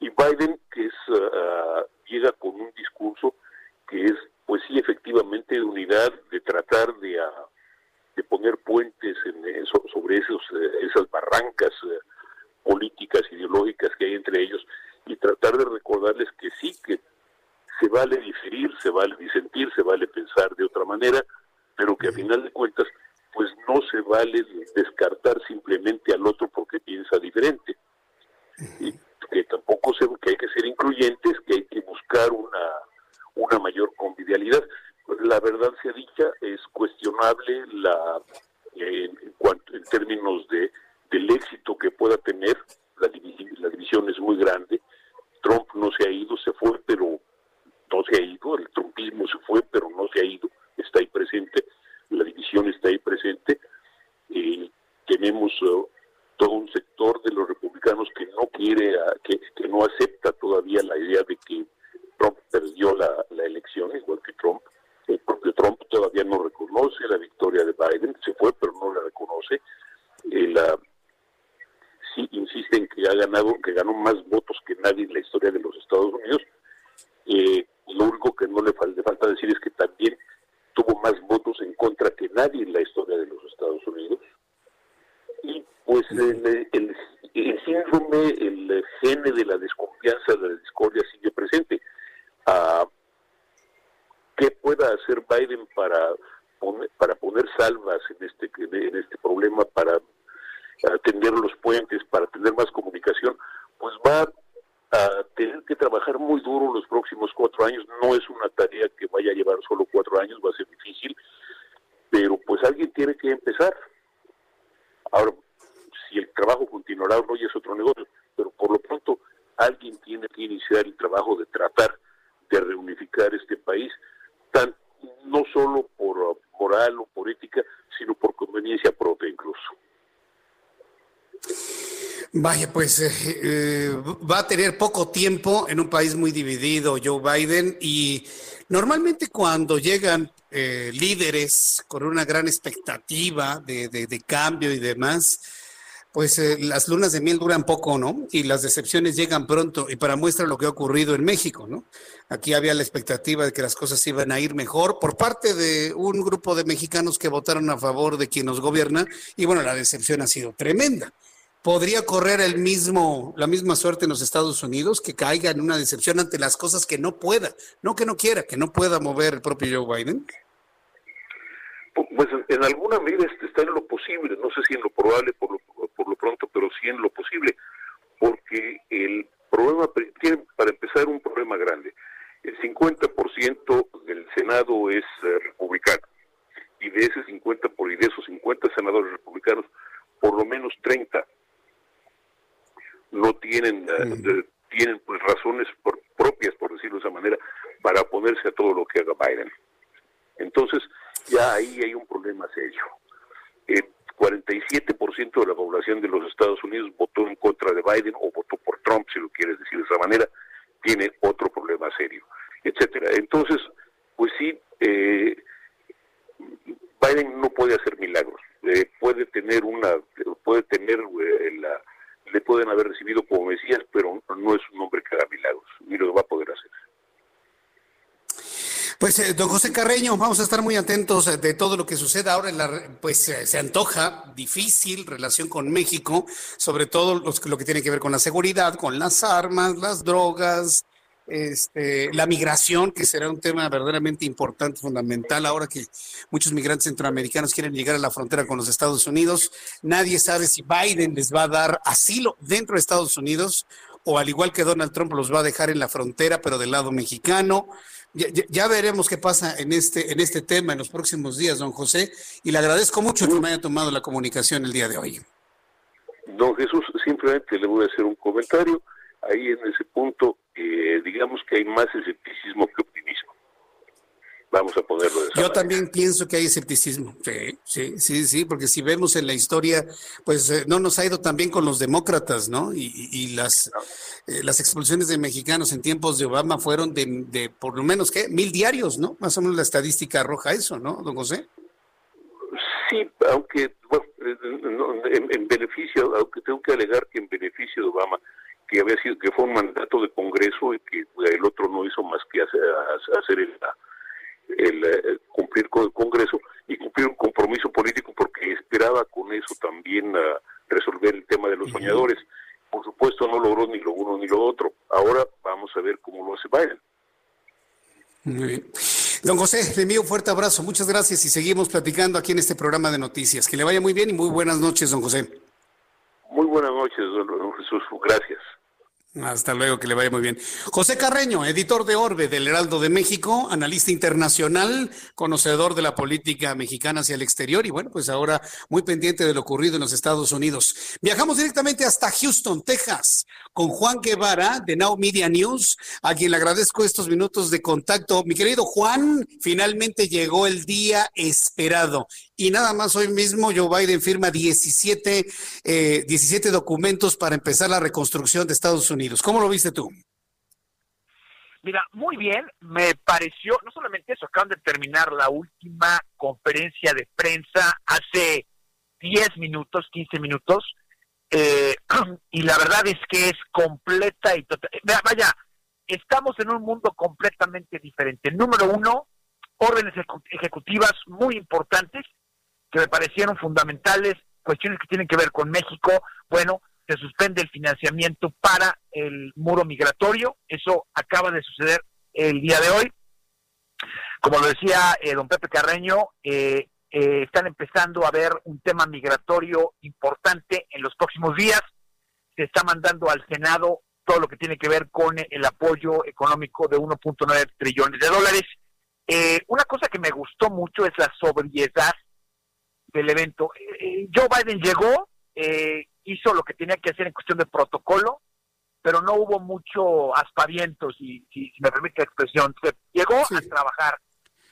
Y Biden, que es, uh, llega con un discurso que es, pues sí, efectivamente, de unidad, de tratar de, uh, de poner puentes en eso, sobre esos, uh, esas barrancas políticas, ideológicas que hay entre ellos, y tratar de recordarles que sí, que se vale diferir, se vale disentir, se vale pensar de otra manera, pero que a final de cuentas, pues no se vale descartar simplemente al otro porque piensa diferente. Y que tampoco se, que hay que ser incluyentes, que hay que buscar una, una mayor convivialidad. La verdad sea dicha, es cuestionable la en, cuanto en términos de del éxito que pueda tener la, la división es muy grande. Trump no se ha ido, se fue, pero no se ha ido. El trumpismo se fue, pero no se ha ido. Está ahí presente. La división está ahí presente. Eh, tenemos uh, todo un sector de los republicanos que no quiere, uh, que, que, no acepta todavía la idea de que Trump perdió la, la elección, igual que Trump. El propio Trump todavía no reconoce la victoria de Biden, se fue, pero no la reconoce. Eh, la, sí insisten que ha ganado, que ganó más votos que nadie en la historia de los Estados Unidos. Eh, lo único que no le, fal le, falta decir es que también tuvo más votos en contra que nadie en la historia de los Estados Unidos. Y pues el, el, el síndrome, el gene de la desconfianza, de la discordia sigue presente. Uh, ¿Qué pueda hacer Biden para poner, para poner salvas en este, en este problema, para atender los puentes, para tener más comunicación, pues va a tener que trabajar muy duro los próximos cuatro años. No es una tarea que vaya a llevar solo cuatro años, va a ser difícil, pero pues alguien tiene que empezar. Ahora, si el trabajo continuará o no, ya es otro negocio, pero por lo pronto alguien tiene que iniciar el trabajo de tratar de reunificar este país, tan, no solo por moral o por ética, sino por conveniencia propia incluso. Vaya, pues eh, eh, va a tener poco tiempo en un país muy dividido Joe Biden y normalmente cuando llegan eh, líderes con una gran expectativa de, de, de cambio y demás, pues las lunas de miel duran poco, ¿no? Y las decepciones llegan pronto. Y para muestra lo que ha ocurrido en México, ¿no? Aquí había la expectativa de que las cosas iban a ir mejor por parte de un grupo de mexicanos que votaron a favor de quien nos gobierna. Y bueno, la decepción ha sido tremenda. ¿Podría correr el mismo, la misma suerte en los Estados Unidos, que caiga en una decepción ante las cosas que no pueda, no que no quiera, que no pueda mover el propio Joe Biden? Pues en alguna medida está en lo posible, no sé si en lo probable por lo, por lo pronto, pero sí en lo posible, porque el problema tiene para empezar un problema grande. El 50% del Senado es uh, republicano y de ese 50 por y de esos 50 senadores republicanos, por lo menos 30 no tienen de, tienen pues razones por, propias, por decirlo de esa manera, para oponerse a todo lo que haga Biden. Entonces, ya ahí hay un problema serio. Eh, 47% de la población de los Estados Unidos votó en contra de Biden o votó por Trump, si lo quieres decir de esa manera, tiene otro problema serio, etcétera. Entonces, pues sí, eh, Biden no puede hacer milagros, eh, puede tener una, puede tener eh, la, le pueden haber recibido como mesías, pero no es un hombre que haga milagros, ni lo va a poder hacer. Pues, eh, don José Carreño, vamos a estar muy atentos eh, de todo lo que suceda ahora. En la, pues eh, se antoja difícil relación con México, sobre todo los, lo que tiene que ver con la seguridad, con las armas, las drogas, este, la migración, que será un tema verdaderamente importante, fundamental, ahora que muchos migrantes centroamericanos quieren llegar a la frontera con los Estados Unidos. Nadie sabe si Biden les va a dar asilo dentro de Estados Unidos o al igual que Donald Trump los va a dejar en la frontera, pero del lado mexicano. Ya, ya, veremos qué pasa en este, en este tema en los próximos días, don José, y le agradezco mucho que me haya tomado la comunicación el día de hoy. Don Jesús, simplemente le voy a hacer un comentario. Ahí en ese punto, eh, digamos que hay más escepticismo que optimismo. Vamos a ponerlo de esa Yo manera. también pienso que hay escepticismo. Sí, sí, sí, sí, porque si vemos en la historia, pues eh, no nos ha ido tan bien con los demócratas, ¿no? Y, y, las, eh, las expulsiones de mexicanos en tiempos de Obama fueron de, de, por lo menos, ¿qué? Mil diarios, ¿no? Más o menos la estadística arroja eso, ¿no, don José? Sí, aunque, bueno, en, en beneficio, aunque tengo que alegar que en beneficio de Obama, que había sido, que fue un mandato de Congreso y que el otro no hizo más que hacer, hacer el, el, el, cumplir con el Congreso y cumplir un compromiso político porque esperaba con eso también uh, resolver el tema de los soñadores. Por supuesto no logró ni lo uno ni lo otro. Ahora vamos a ver cómo lo hace Biden. Muy bien. Don José, le envío un fuerte abrazo. Muchas gracias y seguimos platicando aquí en este programa de noticias. Que le vaya muy bien y muy buenas noches, don José. Muy buenas noches, don Jesús. Gracias. Hasta luego, que le vaya muy bien. José Carreño, editor de Orbe del Heraldo de México, analista internacional, conocedor de la política mexicana hacia el exterior y bueno, pues ahora muy pendiente de lo ocurrido en los Estados Unidos. Viajamos directamente hasta Houston, Texas, con Juan Guevara de Now Media News, a quien le agradezco estos minutos de contacto. Mi querido Juan, finalmente llegó el día esperado y nada más hoy mismo Joe Biden firma 17, eh, 17 documentos para empezar la reconstrucción de Estados Unidos. ¿Cómo lo viste tú? Mira, muy bien, me pareció, no solamente eso, acaban de terminar la última conferencia de prensa hace 10 minutos, 15 minutos, eh, y la verdad es que es completa y total. Vaya, estamos en un mundo completamente diferente. Número uno, órdenes ejecutivas muy importantes que me parecieron fundamentales, cuestiones que tienen que ver con México. Bueno, se suspende el financiamiento para el muro migratorio. Eso acaba de suceder el día de hoy. Como lo decía eh, don Pepe Carreño, eh, eh, están empezando a ver un tema migratorio importante en los próximos días. Se está mandando al Senado todo lo que tiene que ver con el apoyo económico de 1.9 trillones de dólares. una cosa que me gustó mucho es la sobriedad del evento. Joe Biden llegó, eh, hizo lo que tenía que hacer en cuestión de protocolo, pero no hubo mucho aspavientos, y si, me permite la expresión. Llegó a trabajar.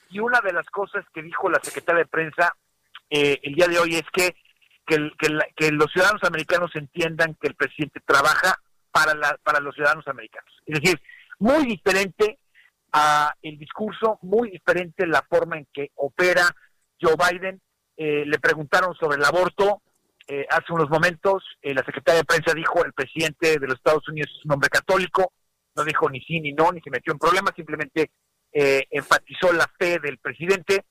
Y una de las cosas que dijo la secretaria de prensa eh, el día de hoy es que, que, los ciudadanos americanos entiendan que el presidente trabaja para, la, para los ciudadanos americanos. Es decir, muy diferente a el discurso, muy diferente la forma en que opera Joe Biden. Eh, le preguntaron sobre el aborto, eh, hace unos momentos eh, la secretaria de prensa dijo el presidente de los Estados Unidos es un hombre católico, no dijo ni sí ni no, ni se metió en problemas, simplemente eh, enfatizó la fe del presidente.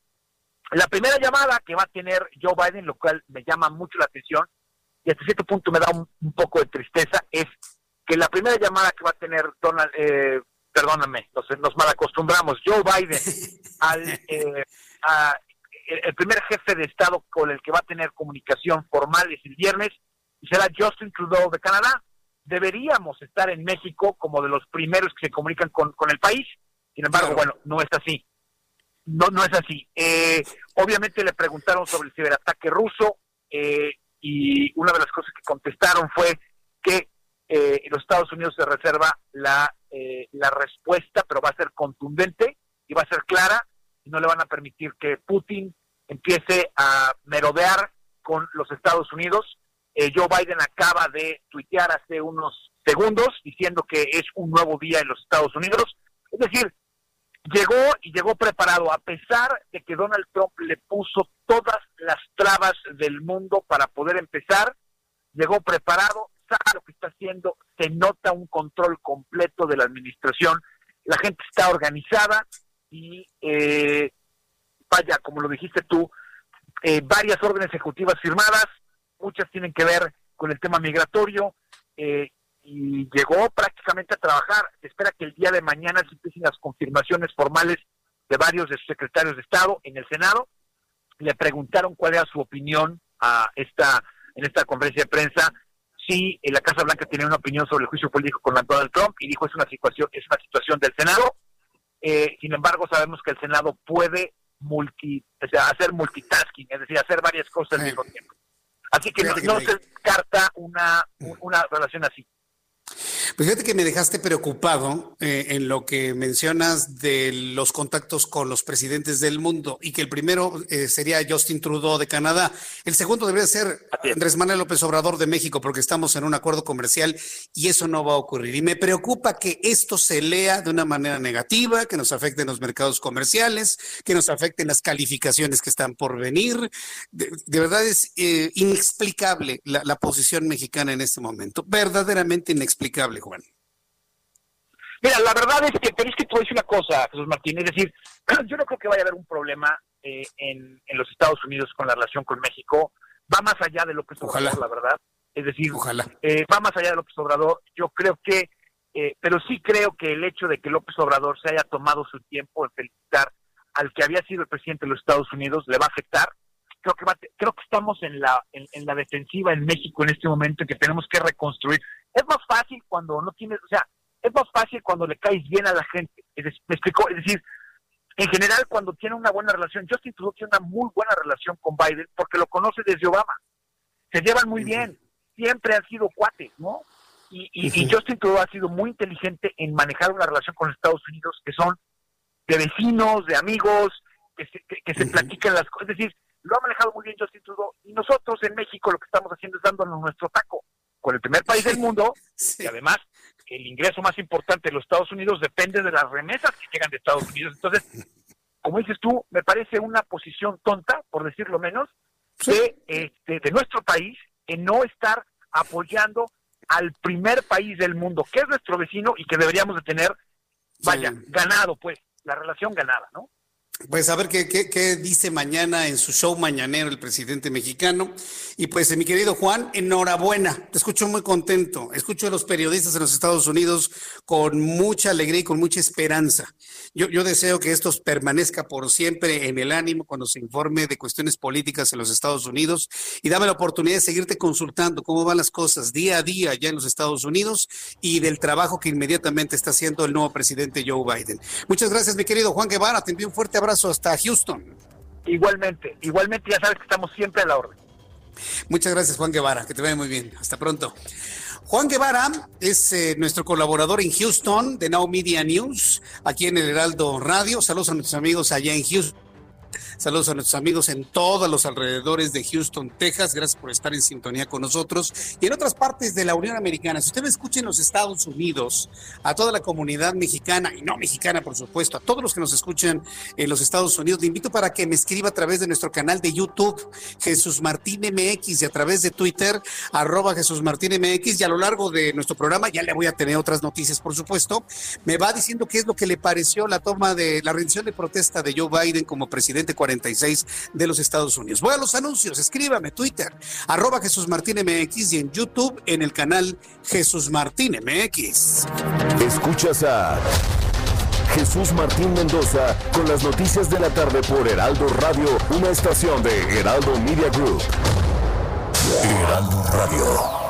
La primera llamada que va a tener Joe Biden, lo cual me llama mucho la atención y hasta cierto punto me da un, poco de tristeza, es que la primera llamada que va a tener Donald, perdóname, nos, nos mal acostumbramos, Joe Biden al, a, el primer jefe de Estado con el que va a tener comunicación formal es el viernes y será Justin Trudeau de Canadá. Deberíamos estar en México como de los primeros que se comunican con, el país. Sin embargo, bueno, no es así. No, no es así. Eh, obviamente le preguntaron sobre el ciberataque ruso eh, y una de las cosas que contestaron fue que eh, los Estados Unidos se reserva la, la respuesta, pero va a ser contundente y va a ser clara y no le van a permitir que Putin empiece a merodear con los Estados Unidos. Eh, Joe Biden acaba de tuitear hace unos segundos diciendo que es un nuevo día en los Estados Unidos. Es decir, llegó y llegó preparado, a pesar de que Donald Trump le puso todas las trabas del mundo para poder empezar, llegó preparado, sabe lo que está haciendo, se nota un control completo de la administración, la gente está organizada y eh, vaya, como lo dijiste tú, eh, varias órdenes ejecutivas firmadas, muchas tienen que ver con el tema migratorio, eh, y llegó prácticamente a trabajar. Se espera que el día de mañana se empiecen las confirmaciones formales de varios de sus secretarios de Estado en el Senado. Le preguntaron cuál era su opinión a esta en esta conferencia de prensa si eh, la Casa Blanca tenía una opinión sobre el juicio político con Donald Trump y dijo es una situación es una situación del Senado. sin embargo, sabemos que el Senado puede multi, o sea, hacer multitasking, es decir, hacer varias cosas al mismo tiempo. Así que no, se descarta una, una relación así. Pues fíjate que me dejaste preocupado eh, en lo que mencionas de los contactos con los presidentes del mundo y que el primero eh, sería Justin Trudeau de Canadá. El segundo debería ser Andrés Manuel López Obrador de México porque estamos en un acuerdo comercial y eso no va a ocurrir. Y me preocupa que esto se lea de una manera negativa, que nos afecten los mercados comerciales, que nos afecten las calificaciones que están por venir. De, verdad es eh, inexplicable la, la posición mexicana en este momento, verdaderamente inexplicable. Juan? Mira, la verdad es que, tenéis que te decir una cosa, Jesús Martín, es decir, yo no creo que vaya a haber un problema eh, en, en, los Estados Unidos con la relación con México. Va más allá de López Obrador, la verdad. Es decir, Ojalá. Eh, va más allá de López Obrador. Yo creo que, eh, pero sí creo que el hecho de que López Obrador se haya tomado su tiempo en felicitar al que había sido el presidente de los Estados Unidos le va a afectar. Creo que, creo que estamos en la, en, en la defensiva en México en este momento que tenemos que reconstruir es más fácil cuando no tienes, o sea, es más fácil cuando le caes bien a la gente. Es, me explico, es decir, en general cuando tiene una buena relación, Justin Trudeau tiene una muy buena relación con Biden porque lo conoce desde Obama. Se llevan muy bien, siempre han sido cuates, ¿no? Y, y, y Justin Trudeau ha sido muy inteligente en manejar una relación con los Estados Unidos que son de vecinos, de amigos, que se, que, se platican las cosas. Es decir, lo ha manejado muy bien Justin Trudeau y nosotros en México lo que estamos haciendo es dándonos nuestro taco con el primer país del mundo y además el ingreso más importante de los Estados Unidos depende de las remesas que llegan de Estados Unidos. Entonces, como dices tú, me parece una posición tonta, por decirlo menos, de, este, de nuestro país en no estar apoyando al primer país del mundo, que es nuestro vecino y que deberíamos de tener, vaya, ganado, pues, la relación ganada, ¿no? Pues a ver qué, qué, dice mañana en su show mañanero el presidente mexicano. Y pues, mi querido Juan, enhorabuena. Te escucho muy contento. Escucho a los periodistas en los Estados Unidos con mucha alegría y con mucha esperanza. Yo, yo deseo que esto permanezca por siempre en el ánimo cuando se informe de cuestiones políticas en los Estados Unidos. Y dame la oportunidad de seguirte consultando cómo van las cosas día a día ya en los Estados Unidos y del trabajo que inmediatamente está haciendo el nuevo presidente Joe Biden. Muchas gracias, mi querido Juan Guevara. Te envío un fuerte abrazo hasta Houston. Igualmente, igualmente ya sabes que estamos siempre a la orden. Muchas gracias Juan Guevara, que te vaya muy bien. Hasta pronto. Juan Guevara es eh, nuestro colaborador en Houston de Now Media News, aquí en el Heraldo Radio. Saludos a nuestros amigos allá en Houston. Saludos a nuestros amigos en todos los alrededores de Houston, Texas. Gracias por estar en sintonía con nosotros. Y en otras partes de la Unión Americana, si usted me escucha en los Estados Unidos, a toda la comunidad mexicana, y no mexicana, por supuesto, a todos los que nos escuchan en los Estados Unidos, le invito para que me escriba a través de nuestro canal de YouTube, Jesús Martín MX, y a través de Twitter, arroba Jesús Martín MX. Y a lo largo de nuestro programa, ya le voy a tener otras noticias, por supuesto, me va diciendo qué es lo que le pareció la toma de la rendición de protesta de Joe Biden como presidente 46 de los Estados Unidos. Voy a los anuncios, escríbame, Twitter, arroba Jesús Martín MX y en YouTube en el canal Jesús Martín MX. Escuchas a Jesús Martín Mendoza con las noticias de la tarde por Heraldo Radio, una estación de Heraldo Media Group. Heraldo Radio.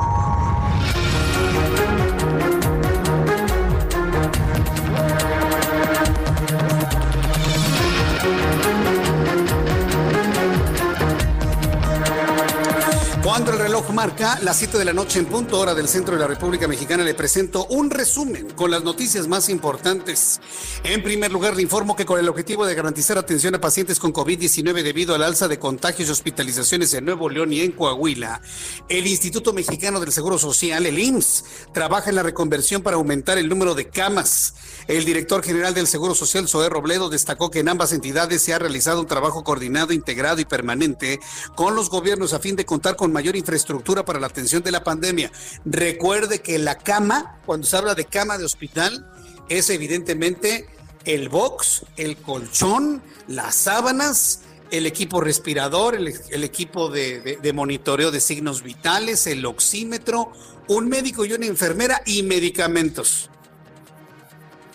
Reloj marca las 7 de la noche en punto hora del centro de la República Mexicana, le presento un resumen con las noticias más importantes. En primer lugar, le informo que con el objetivo de garantizar atención a pacientes con COVID-19 debido al alza de contagios y hospitalizaciones en Nuevo León y en Coahuila, el Instituto Mexicano del Seguro Social, el IMSS, trabaja en la reconversión para aumentar el número de camas. El director general del Seguro Social, Zoé Robledo, destacó que en ambas entidades se ha realizado un trabajo coordinado, integrado y permanente con los gobiernos a fin de contar con mayor infraestructura para la atención de la pandemia. Recuerde que la cama, cuando se habla de cama de hospital, es evidentemente el box, el colchón, las sábanas, el equipo respirador, el, equipo de, de, monitoreo de signos vitales, el oxímetro, un médico y una enfermera y medicamentos.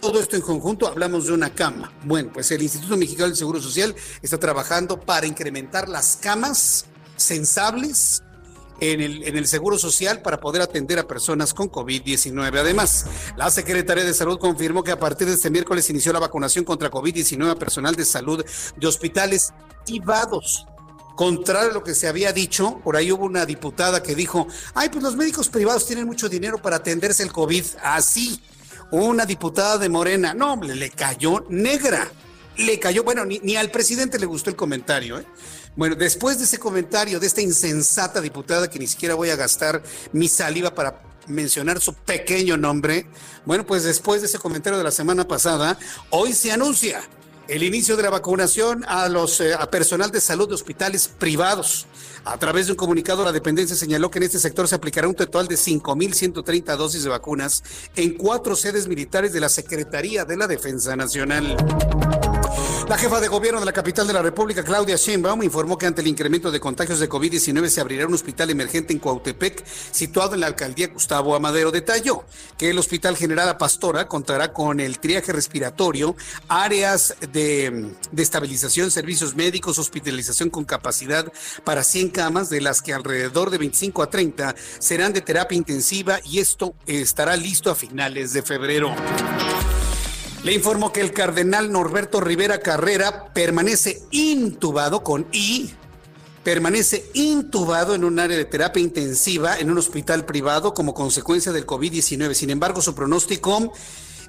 Todo esto en conjunto hablamos de una cama. Bueno, pues el Instituto Mexicano del Seguro Social está trabajando para incrementar las camas sensables en el, en el Seguro Social para poder atender a personas con COVID-19. Además, la Secretaría de Salud confirmó que a partir de este miércoles inició la vacunación contra COVID-19 a personal de salud de hospitales privados. Contrario a lo que se había dicho, por ahí hubo una diputada que dijo, ay, pues los médicos privados tienen mucho dinero para atenderse el COVID. Así, una diputada de Morena, no, hombre, le cayó negra. Le cayó, bueno, ni, ni al presidente le gustó el comentario, ¿eh? Bueno, después de ese comentario de esta insensata diputada que ni siquiera voy a gastar mi saliva para mencionar su pequeño nombre, bueno, pues después de ese comentario de la semana pasada, hoy se anuncia el inicio de la vacunación a los eh, a personal de salud de hospitales privados. A través de un comunicado, la dependencia señaló que en este sector se aplicará un total de 5.130 dosis de vacunas en cuatro sedes militares de la Secretaría de la Defensa Nacional. La jefa de gobierno de la capital de la República, Claudia Sheinbaum, informó que ante el incremento de contagios de COVID-19 se abrirá un hospital emergente en Coautepec, situado en la alcaldía Gustavo Amadero. Detalló que el Hospital General A Pastora contará con el triaje respiratorio, áreas de, de estabilización, servicios médicos, hospitalización con capacidad para 100 camas, de las que alrededor de 25 a 30 serán de terapia intensiva y esto estará listo a finales de febrero. Le informo que el cardenal Norberto Rivera Carrera permanece intubado con I, permanece intubado en un área de terapia intensiva en un hospital privado como consecuencia del COVID-19. Sin embargo, su pronóstico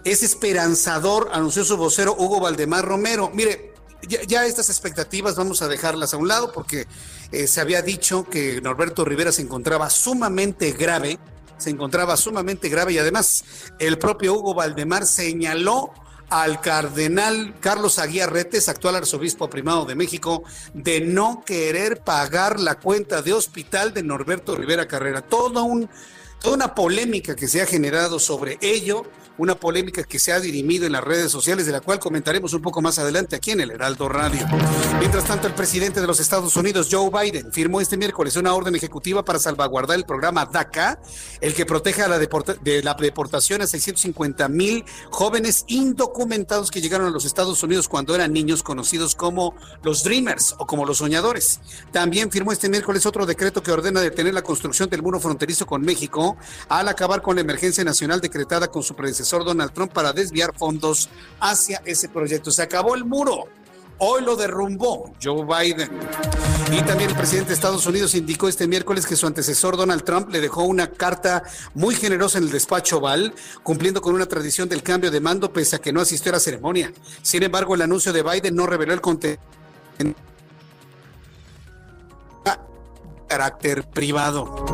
es esperanzador, anunció su vocero Hugo Valdemar Romero. Mire, ya, ya estas expectativas vamos a dejarlas a un lado porque eh, se había dicho que Norberto Rivera se encontraba sumamente grave, se encontraba sumamente grave y además el propio Hugo Valdemar señaló al cardenal Carlos Aguiar Retes, actual arzobispo primado de México, de no querer pagar la cuenta de hospital de Norberto Rivera Carrera. Toda una polémica que se ha generado sobre ello, una polémica que se ha dirimido en las redes sociales, de la cual comentaremos un poco más adelante aquí en el Heraldo Radio. Mientras tanto, el presidente de los Estados Unidos, Joe Biden, firmó este miércoles una orden ejecutiva para salvaguardar el programa DACA, el que protege a la de la deportación a 650 mil jóvenes indocumentados que llegaron a los Estados Unidos cuando eran niños, conocidos como los Dreamers o como los soñadores. También firmó este miércoles otro decreto que ordena detener la construcción del muro fronterizo con México al acabar con la emergencia nacional decretada con su predecesor Donald Trump para desviar fondos hacia ese proyecto. Se acabó el muro. Hoy lo derrumbó Joe Biden. Y también el presidente de Estados Unidos indicó este miércoles que su antecesor Donald Trump le dejó una carta muy generosa en el despacho Oval, cumpliendo con una tradición del cambio de mando pese a que no asistió a la ceremonia. Sin embargo, el anuncio de Biden no reveló el contenido carácter privado.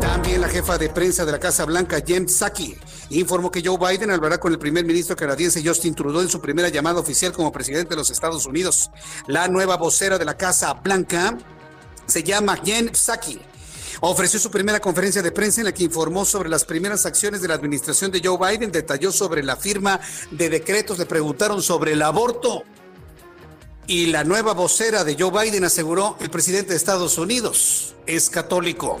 También la jefa de prensa de la Casa Blanca, Jen Psaki, informó que Joe Biden hablará con el primer ministro canadiense Justin Trudeau en su primera llamada oficial como presidente de los Estados Unidos. La nueva vocera de la Casa Blanca se llama Jen Psaki. Ofreció su primera conferencia de prensa en la que informó sobre las primeras acciones de la administración de Joe Biden, detalló sobre la firma de decretos, le preguntaron sobre el aborto. Y la nueva vocera de Joe Biden aseguró, el presidente de Estados Unidos es católico.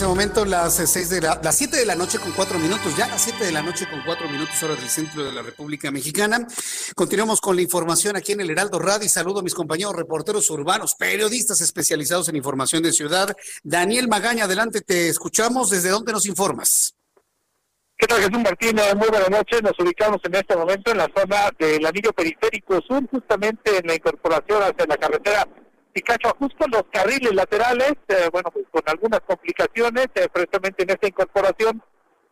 Ese momento las seis de la, las 7 de la noche con cuatro minutos, ya las 7 de la noche con cuatro minutos hora del centro de la República Mexicana. Continuamos con la información aquí en el Heraldo Radio y saludo a mis compañeros reporteros urbanos, periodistas especializados en información de ciudad. Daniel Magaña, adelante, te escuchamos. ¿Desde dónde nos informas? ¿Qué tal, Jesús Martín? Muy buenas noches. Nos ubicamos en este momento en la zona del anillo periférico sur, justamente en la incorporación hacia la carretera Picacho, justo los carriles laterales, eh, bueno, pues con algunas complicaciones, eh, precisamente en esta incorporación,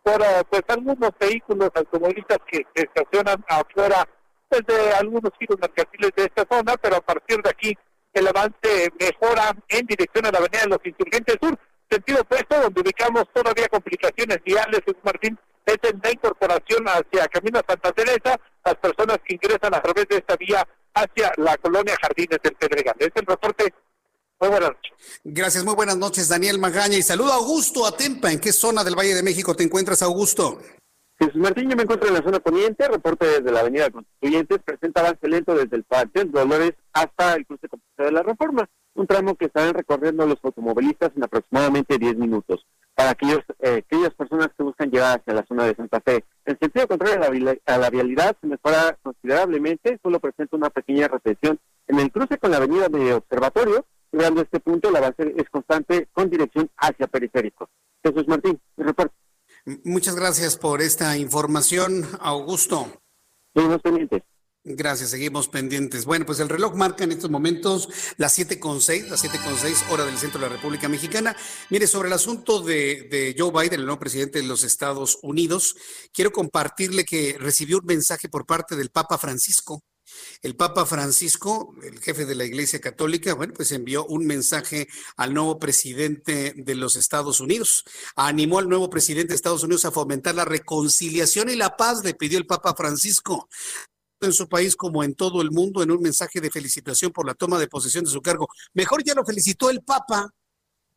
por eh, pues algunos vehículos automovilistas que se estacionan afuera pues, de algunos giros mercantiles de esta zona, pero a partir de aquí el avance mejora en dirección a la avenida de los Insurgentes Sur, sentido opuesto, donde ubicamos todavía complicaciones viales, Jesús Martín, es en la incorporación hacia Camino Santa Teresa, las personas que ingresan a través de esta vía hacia la colonia Jardines del Pedregal. Es el reporte. Muy buenas noches. Gracias, muy buenas noches, Daniel Magaña. Y saludo a Augusto Atempa. ¿En qué zona del Valle de México te encuentras, Augusto? Jesús Martín, yo me encuentro en la zona poniente, reporte desde la avenida Constituyentes, presenta avance lento desde el Panteón Dolores hasta el cruce de la Reforma, un tramo que estarán recorriendo los automovilistas en aproximadamente 10 minutos. Para aquellos, eh, aquellas personas que buscan llegar hacia la zona de Santa Fe, en sentido contrario a la, a la vialidad se mejora considerablemente, solo presenta una pequeña retención en el cruce con la avenida de Observatorio, llegando a este punto el avance es constante con dirección hacia periféricos. Jesús Martín, mi reporte. Muchas gracias por esta información, Augusto. Seguimos pendientes. Gracias, seguimos pendientes. Bueno, pues el reloj marca en estos momentos las siete con seis, las siete con seis, hora del centro de la República Mexicana. Mire, sobre el asunto de, de Joe Biden, el nuevo presidente de los Estados Unidos, quiero compartirle que recibió un mensaje por parte del Papa Francisco. El Papa Francisco, el jefe de la Iglesia Católica, bueno, pues envió un mensaje al nuevo presidente de los Estados Unidos. Animó al nuevo presidente de Estados Unidos a fomentar la reconciliación y la paz, le pidió el Papa Francisco en su país como en todo el mundo en un mensaje de felicitación por la toma de posesión de su cargo. Mejor ya lo felicitó el Papa,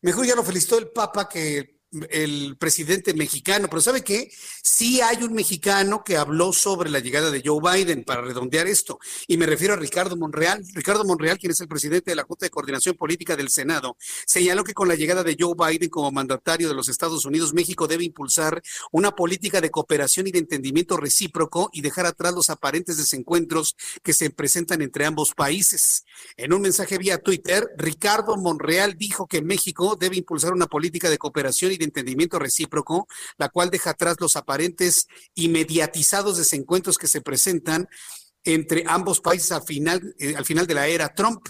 mejor ya lo felicitó el Papa que el presidente mexicano, pero ¿sabe qué? Sí hay un mexicano que habló sobre la llegada de Joe Biden para redondear esto, y me refiero a Ricardo Monreal. Ricardo Monreal, quien es el presidente de la Junta de Coordinación Política del Senado, señaló que con la llegada de Joe Biden como mandatario de los Estados Unidos, México debe impulsar una política de cooperación y de entendimiento recíproco y dejar atrás los aparentes desencuentros que se presentan entre ambos países. En un mensaje vía Twitter, Ricardo Monreal dijo que México debe impulsar una política de cooperación y entendimiento recíproco, la cual deja atrás los aparentes y mediatizados desencuentros que se presentan entre ambos países al final, eh, al final de la era Trump.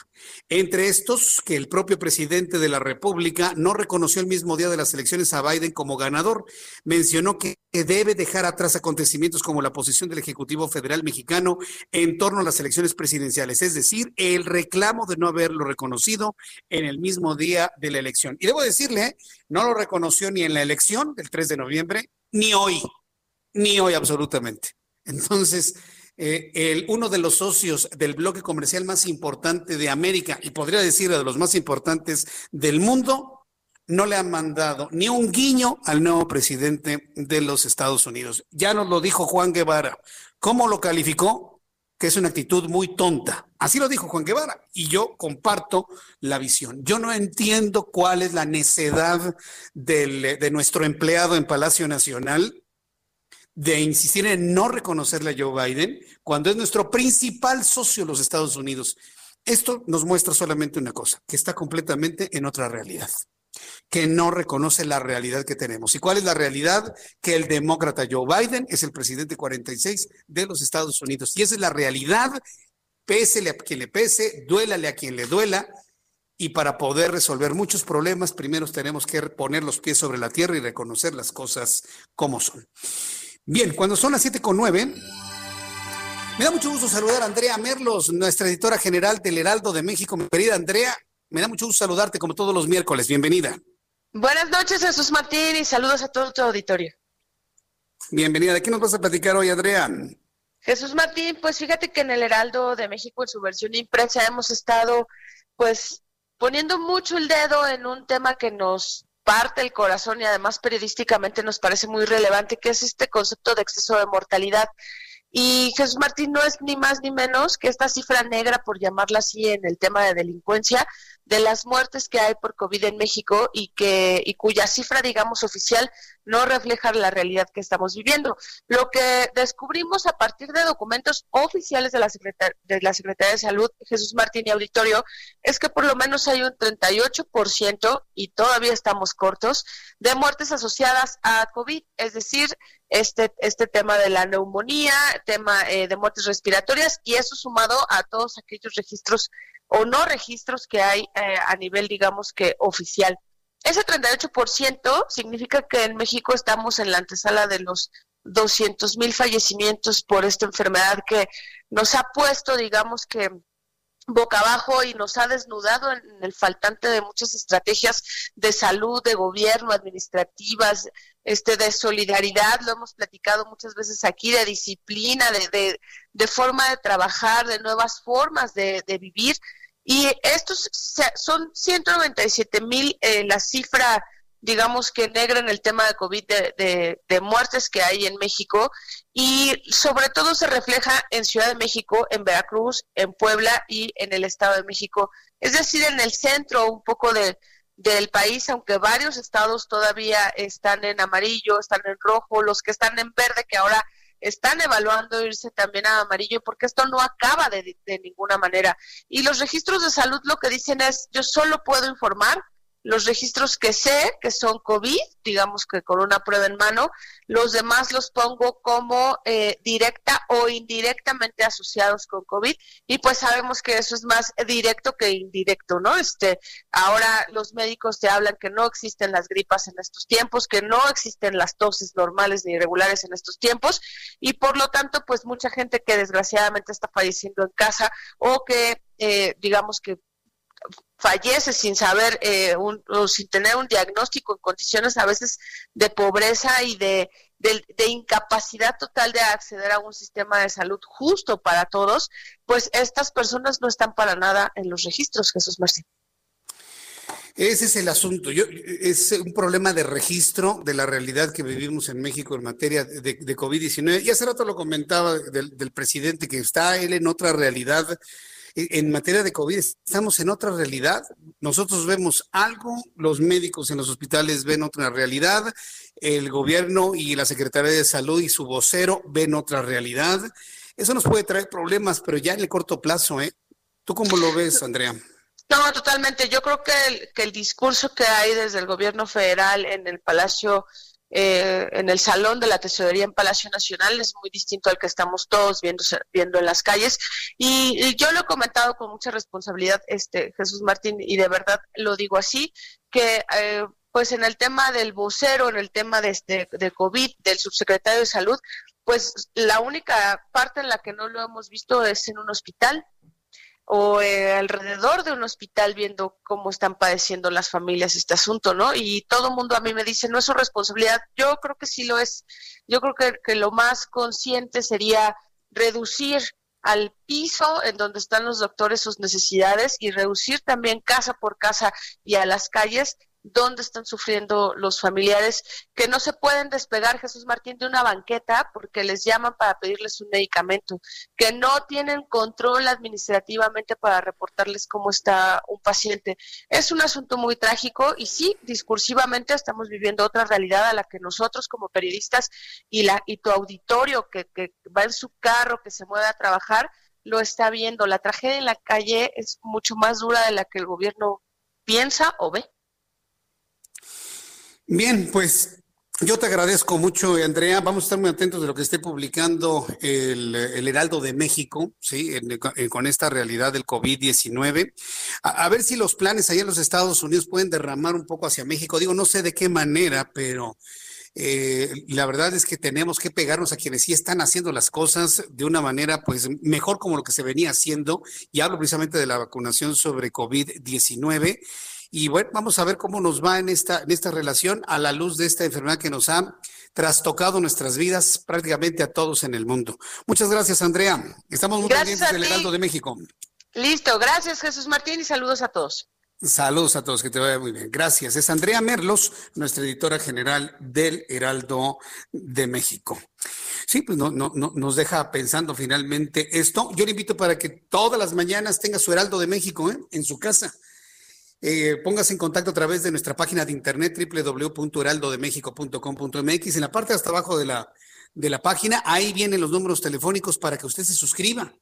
Entre estos, que el propio presidente de la República no reconoció el mismo día de las elecciones a Biden como ganador. Mencionó que debe dejar atrás acontecimientos como la posición del Ejecutivo Federal mexicano en torno a las elecciones presidenciales, es decir, el reclamo de no haberlo reconocido en el mismo día de la elección. Y debo decirle, no lo reconoció ni en la elección del 3 de noviembre, ni hoy, ni hoy absolutamente. Entonces, eh, el, uno de los socios del bloque comercial más importante de América, y podría decir de los más importantes del mundo, no le han mandado ni un guiño al nuevo presidente de los Estados Unidos. Ya nos lo dijo Juan Guevara. ¿Cómo lo calificó? Que es una actitud muy tonta. Así lo dijo Juan Guevara y yo comparto la visión. Yo no entiendo cuál es la necedad de nuestro empleado en Palacio Nacional de insistir en no reconocerle a Joe Biden cuando es nuestro principal socio los Estados Unidos. Esto nos muestra solamente una cosa, que está completamente en otra realidad, que no reconoce la realidad que tenemos. ¿Y cuál es la realidad? Que el demócrata Joe Biden es el presidente 46 de los Estados Unidos. Y esa es la realidad, pésele a quien le pese, duélale a quien le duela. Y para poder resolver muchos problemas, primero tenemos que poner los pies sobre la tierra y reconocer las cosas como son. Bien, cuando son las siete con nueve, me da mucho gusto saludar a Andrea Merlos, nuestra editora general del Heraldo de México. Mi querida Andrea, me da mucho gusto saludarte como todos los miércoles. Bienvenida. Buenas noches, Jesús Martín, y saludos a todo tu auditorio. Bienvenida. ¿De qué nos vas a platicar hoy, Andrea? Jesús Martín, pues fíjate que en el Heraldo de México, en su versión impresa, hemos estado, pues, poniendo mucho el dedo en un tema que nos parte el corazón y además periodísticamente nos parece muy relevante, que es este concepto de exceso de mortalidad. Y Jesús Martín no es ni más ni menos que esta cifra negra, por llamarla así, en el tema de delincuencia, de las muertes que hay por COVID en México y que y cuya cifra, digamos, oficial no refleja la realidad que estamos viviendo. Lo que descubrimos a partir de documentos oficiales de la, de la Secretaría de Salud, Jesús Martín y Auditorio, es que por lo menos hay un 38% y todavía estamos cortos de muertes asociadas a COVID, es decir, este, este tema de la neumonía, tema eh, de muertes respiratorias y eso sumado a todos aquellos registros o no registros que hay eh, a nivel, digamos que oficial. Ese 38% significa que en México estamos en la antesala de los 200 mil fallecimientos por esta enfermedad que nos ha puesto, digamos que boca abajo y nos ha desnudado en el faltante de muchas estrategias de salud, de gobierno, administrativas, este, de solidaridad, lo hemos platicado muchas veces aquí, de disciplina, de, de, forma de trabajar, de nuevas formas de, de vivir y estos son 197 mil eh, la cifra, digamos que negra en el tema de COVID de, de, muertes que hay en México y sobre todo se refleja en Ciudad de México, en Veracruz, en Puebla y en el Estado de México. Es decir, en el centro un poco de, del país, aunque varios estados todavía están en amarillo, están en rojo, los que están en verde, que ahora están evaluando irse también a amarillo porque esto no acaba de, de, ninguna manera. Y los registros de salud lo que dicen es, yo solo puedo informar los registros que sé que son COVID, digamos que con una prueba en mano, los demás los pongo como eh, directa o indirectamente asociados con COVID y pues sabemos que eso es más directo que indirecto, ¿no? Este, ahora los médicos te hablan que no existen las gripas en estos tiempos, que no existen las toses normales ni irregulares en estos tiempos y por lo tanto pues mucha gente que desgraciadamente está falleciendo en casa o que eh, digamos que fallece sin saber eh, un, o sin tener un diagnóstico en condiciones a veces de pobreza y de, de, incapacidad total de acceder a un sistema de salud justo para todos, pues estas personas no están para nada en los registros, Jesús Martín. Ese es el asunto. Yo, es un problema de registro de la realidad que vivimos en México en materia de, de COVID-19. Y hace rato lo comentaba del, presidente, que está él en otra realidad en materia de COVID estamos en otra realidad. Nosotros vemos algo, los médicos en los hospitales ven otra realidad, el gobierno y la Secretaría de Salud y su vocero ven otra realidad. Eso nos puede traer problemas, pero ya en el corto plazo, ¿eh? ¿Tú cómo lo ves, Andrea? No, totalmente. Yo creo que el, que el discurso que hay desde el gobierno federal en el Palacio eh, en el salón de la tesorería en Palacio Nacional es muy distinto al que estamos todos viendo, viendo en las calles. Y, yo lo he comentado con mucha responsabilidad, este Jesús Martín, y de verdad lo digo así, que eh, pues en el tema del vocero, en el tema de, este, de COVID, del subsecretario de Salud, pues la única parte en la que no lo hemos visto es en un hospital o eh, alrededor de un hospital viendo cómo están padeciendo las familias este asunto, ¿no? Y todo el mundo a mí me dice, no es su responsabilidad. Yo creo que sí lo es. Yo creo que, que lo más consciente sería reducir al piso en donde están los doctores sus necesidades y reducir también casa por casa y a las calles dónde están sufriendo los familiares que no se pueden despegar, Jesús Martín, de una banqueta porque les llaman para pedirles un medicamento, que no tienen control administrativamente para reportarles cómo está un paciente. Es un asunto muy trágico y sí, discursivamente estamos viviendo otra realidad a la que nosotros como periodistas y, la, y tu auditorio que, que va en su carro, que se mueve a trabajar, lo está viendo. La tragedia en la calle es mucho más dura de la que el gobierno piensa o ve. Bien, pues yo te agradezco mucho, Andrea. Vamos a estar muy atentos de lo que esté publicando el, Heraldo de México, ¿sí? con esta realidad del COVID-19. A, ver si los planes allá en los Estados Unidos pueden derramar un poco hacia México. Digo, no sé de qué manera, pero eh, la verdad es que tenemos que pegarnos a quienes sí están haciendo las cosas de una manera, pues, mejor como lo que se venía haciendo. Y hablo precisamente de la vacunación sobre COVID-19. Y bueno, vamos a ver cómo nos va en esta, en esta relación a la luz de esta enfermedad que nos ha trastocado nuestras vidas prácticamente a todos en el mundo. Muchas gracias, Andrea. Estamos muy pendientes del Heraldo de México. Listo, gracias Jesús Martín y saludos a todos. Saludos a todos, que te vaya muy bien. Gracias. Es Andrea Merlos, nuestra editora general del Heraldo de México. Sí, pues no, no, no, nos deja pensando finalmente esto. Yo le invito para que todas las mañanas tenga su Heraldo de México ¿eh? en su casa eh, póngase en contacto a través de nuestra página de internet www.heraldodemexico.com.mx. En la parte hasta abajo de la, de la página, ahí vienen los números telefónicos para que usted se suscriba.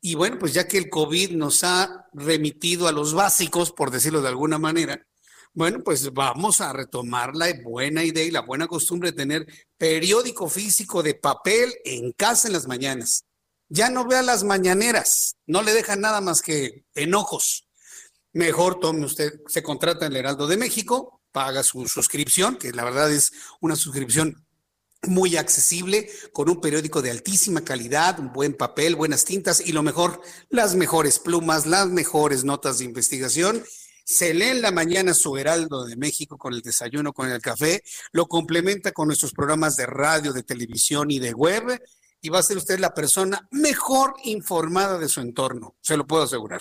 Y bueno, pues ya que el COVID nos ha remitido a los básicos, por decirlo de alguna manera, bueno, pues vamos a retomar la buena idea y la buena costumbre de tener periódico físico de papel en casa en las mañanas. Ya no vea las mañaneras, no le dejan nada más que enojos mejor tome usted, se contrata el Heraldo de México, paga su suscripción, que la verdad es una suscripción muy accesible, con un periódico de altísima calidad, un buen papel, buenas tintas y lo mejor, las mejores plumas, las mejores notas de investigación. Se lee en la mañana su Heraldo de México con el desayuno, con el café, lo complementa con nuestros programas de radio, de televisión y de web y va a ser usted la persona mejor informada de su entorno, se lo puedo asegurar.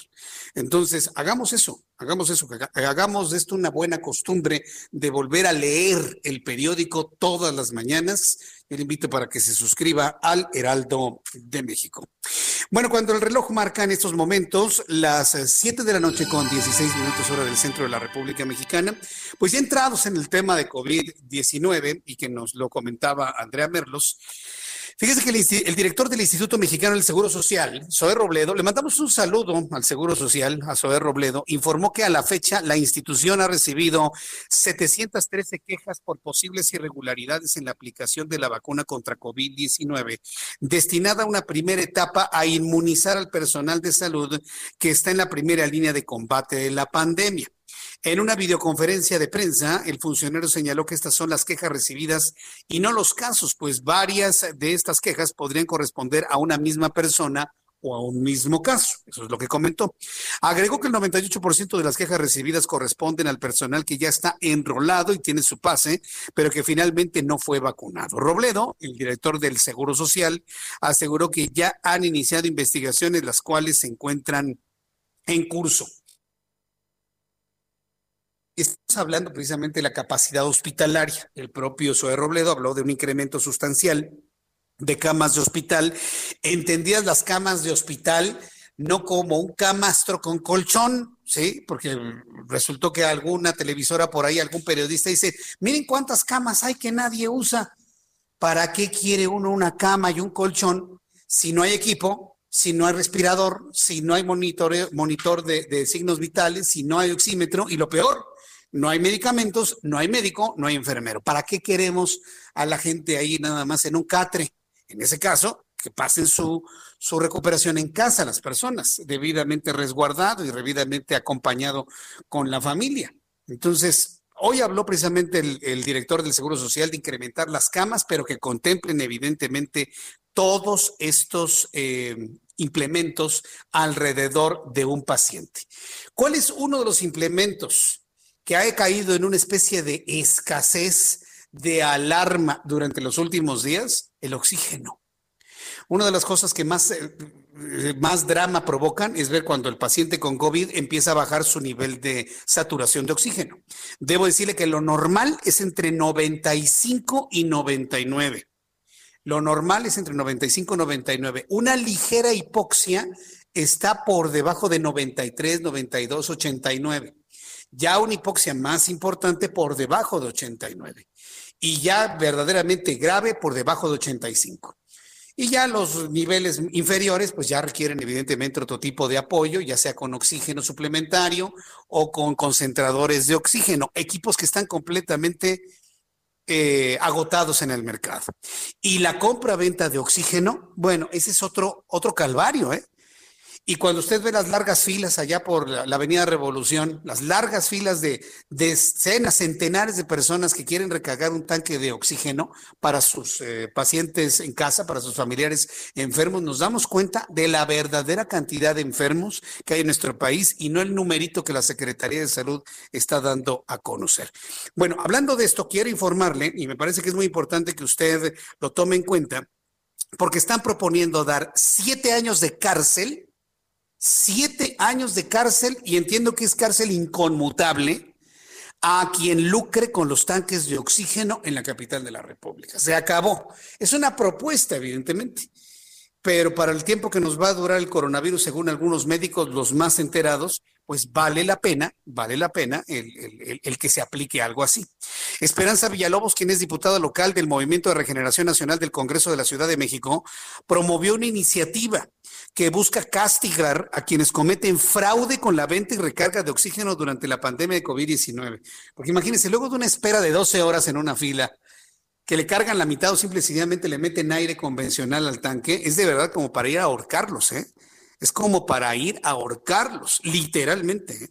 Entonces, hagamos eso, hagamos eso, hagamos esto una buena costumbre de volver a leer el periódico todas las mañanas. Yo le invito para que se suscriba al Heraldo de México. Bueno, cuando el reloj marca en estos momentos las 7 de la noche con 16 minutos hora del centro de la República Mexicana, pues ya entrados en el tema de COVID-19 y que nos lo comentaba Andrea Merlos, Fíjese que el, director del Instituto Mexicano del Seguro Social, Zoé Robledo, le mandamos un saludo al Seguro Social, a Zoé Robledo, informó que a la fecha la institución ha recibido 713 quejas por posibles irregularidades en la aplicación de la vacuna contra COVID-19, destinada a una primera etapa a inmunizar al personal de salud que está en la primera línea de combate de la pandemia. En una videoconferencia de prensa, el funcionario señaló que estas son las quejas recibidas y no los casos, pues varias de estas quejas podrían corresponder a una misma persona o a un mismo caso. Eso es lo que comentó. Agregó que el 98% de las quejas recibidas corresponden al personal que ya está enrolado y tiene su pase, pero que finalmente no fue vacunado. Robledo, el director del Seguro Social, aseguró que ya han iniciado investigaciones las cuales se encuentran en curso. Estamos hablando precisamente de la capacidad hospitalaria. El propio Zoe Robledo habló de un incremento sustancial de camas de hospital, entendidas las camas de hospital no como un camastro con colchón, ¿sí? Porque resultó que alguna televisora por ahí, algún periodista dice, miren cuántas camas hay que nadie usa. ¿Para qué quiere uno una cama y un colchón si no hay equipo, si no hay respirador, si no hay monitor de, de signos vitales, si no hay oxímetro y lo peor, no hay medicamentos, no hay médico, no hay enfermero. ¿Para qué queremos a la gente ahí nada más en un catre? En ese caso, que pasen su, su recuperación en casa las personas, debidamente resguardado y debidamente acompañado con la familia. Entonces, hoy habló precisamente el, director del Seguro Social de incrementar las camas, pero que contemplen evidentemente todos estos eh, implementos alrededor de un paciente. ¿Cuál es uno de los implementos que ha caído en una especie de escasez de alarma durante los últimos días? El oxígeno. Una de las cosas que más, eh, eh, más drama provocan es ver cuando el paciente con COVID empieza a bajar su nivel de saturación de oxígeno. Debo decirle que lo normal es entre 95 y 99. Lo normal es entre 95 y 99. Una ligera hipoxia está por debajo de 93, 92, 89. Ya una hipoxia más importante por debajo de 89. Y ya verdaderamente grave por debajo de 85. Y ya los niveles inferiores, pues ya requieren evidentemente otro tipo de apoyo, ya sea con oxígeno suplementario o con concentradores de oxígeno, equipos que están completamente eh, agotados en el mercado. Y la compra-venta de oxígeno, bueno, ese es otro, otro calvario, ¿eh? Y cuando usted ve las largas filas allá por la, Avenida Revolución, las largas filas de decenas, centenares de personas que quieren recargar un tanque de oxígeno para sus eh, pacientes en casa, para sus familiares enfermos, nos damos cuenta de la verdadera cantidad de enfermos que hay en nuestro país y no el numerito que la Secretaría de Salud está dando a conocer. Bueno, hablando de esto, quiero informarle, y me parece que es muy importante que usted lo tome en cuenta, porque están proponiendo dar siete años de cárcel siete años de cárcel, y entiendo que es cárcel inconmutable, a quien lucre con los tanques de oxígeno en la capital de la República. Se acabó. Es una propuesta, evidentemente, pero para el tiempo que nos va a durar el coronavirus, según algunos médicos, los más enterados, pues vale la pena, vale la pena el, el- el- que se aplique algo así. Esperanza Villalobos, quien es diputada local del Movimiento de Regeneración Nacional del Congreso de la Ciudad de México, promovió una iniciativa que busca castigar a quienes cometen fraude con la venta y recarga de oxígeno durante la pandemia de COVID-19. Porque imagínense, luego de una espera de 12 horas en una fila, que le cargan la mitad o simple y sencillamente le meten aire convencional al tanque, es de verdad como para ir a ahorcarlos, ¿eh? Es como para ir a ahorcarlos, literalmente. ¿eh?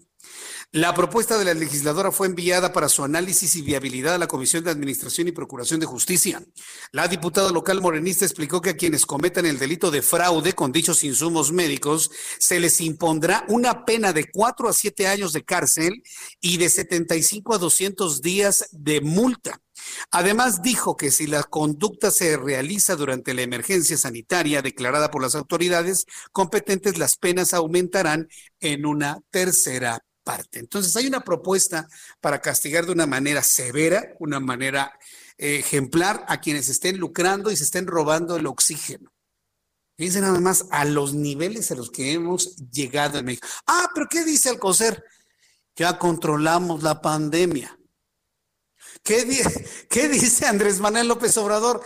La propuesta de la legisladora fue enviada para su análisis y viabilidad a la Comisión de Administración y Procuración de Justicia. La diputada local morenista explicó que a quienes cometan el delito de fraude con dichos insumos médicos se les impondrá una pena de cuatro a siete años de cárcel y de 75 a 200 días de multa. Además, dijo que si la conducta se realiza durante la emergencia sanitaria declarada por las autoridades competentes, las penas aumentarán en una tercera parte. Entonces, hay una propuesta para castigar de una manera severa, una manera eh, ejemplar a quienes estén lucrando y se estén robando el oxígeno. Fíjense nada más a los niveles a los que hemos llegado en México. Ah, pero ¿qué dice Alcocer? Ya controlamos la pandemia. ¿Qué, di- qué dice Andrés Manuel López Obrador?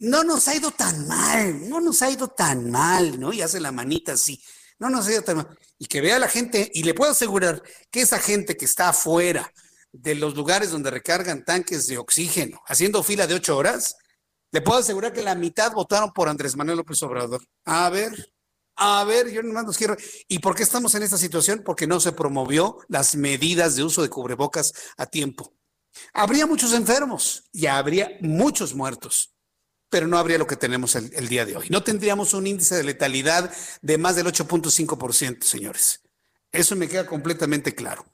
no nos ha ido tan mal, no nos ha ido tan mal, ¿no? Y hace la manita así, no nos ha ido tan mal. Y que vea la gente, y le puedo asegurar que esa gente que está afuera de los lugares donde recargan tanques de oxígeno, haciendo fila de ocho horas, le puedo asegurar que la mitad votaron por Andrés Manuel López Obrador. A ver, a ver, yo nomás los quiero. ¿Y por qué estamos en esta situación? Porque no se promovió las medidas de uso de cubrebocas a tiempo. Habría muchos enfermos y habría muchos muertos, pero no habría lo que tenemos el, el día de hoy. No tendríamos un índice de letalidad de más del 8.5%, señores. Eso me queda completamente claro.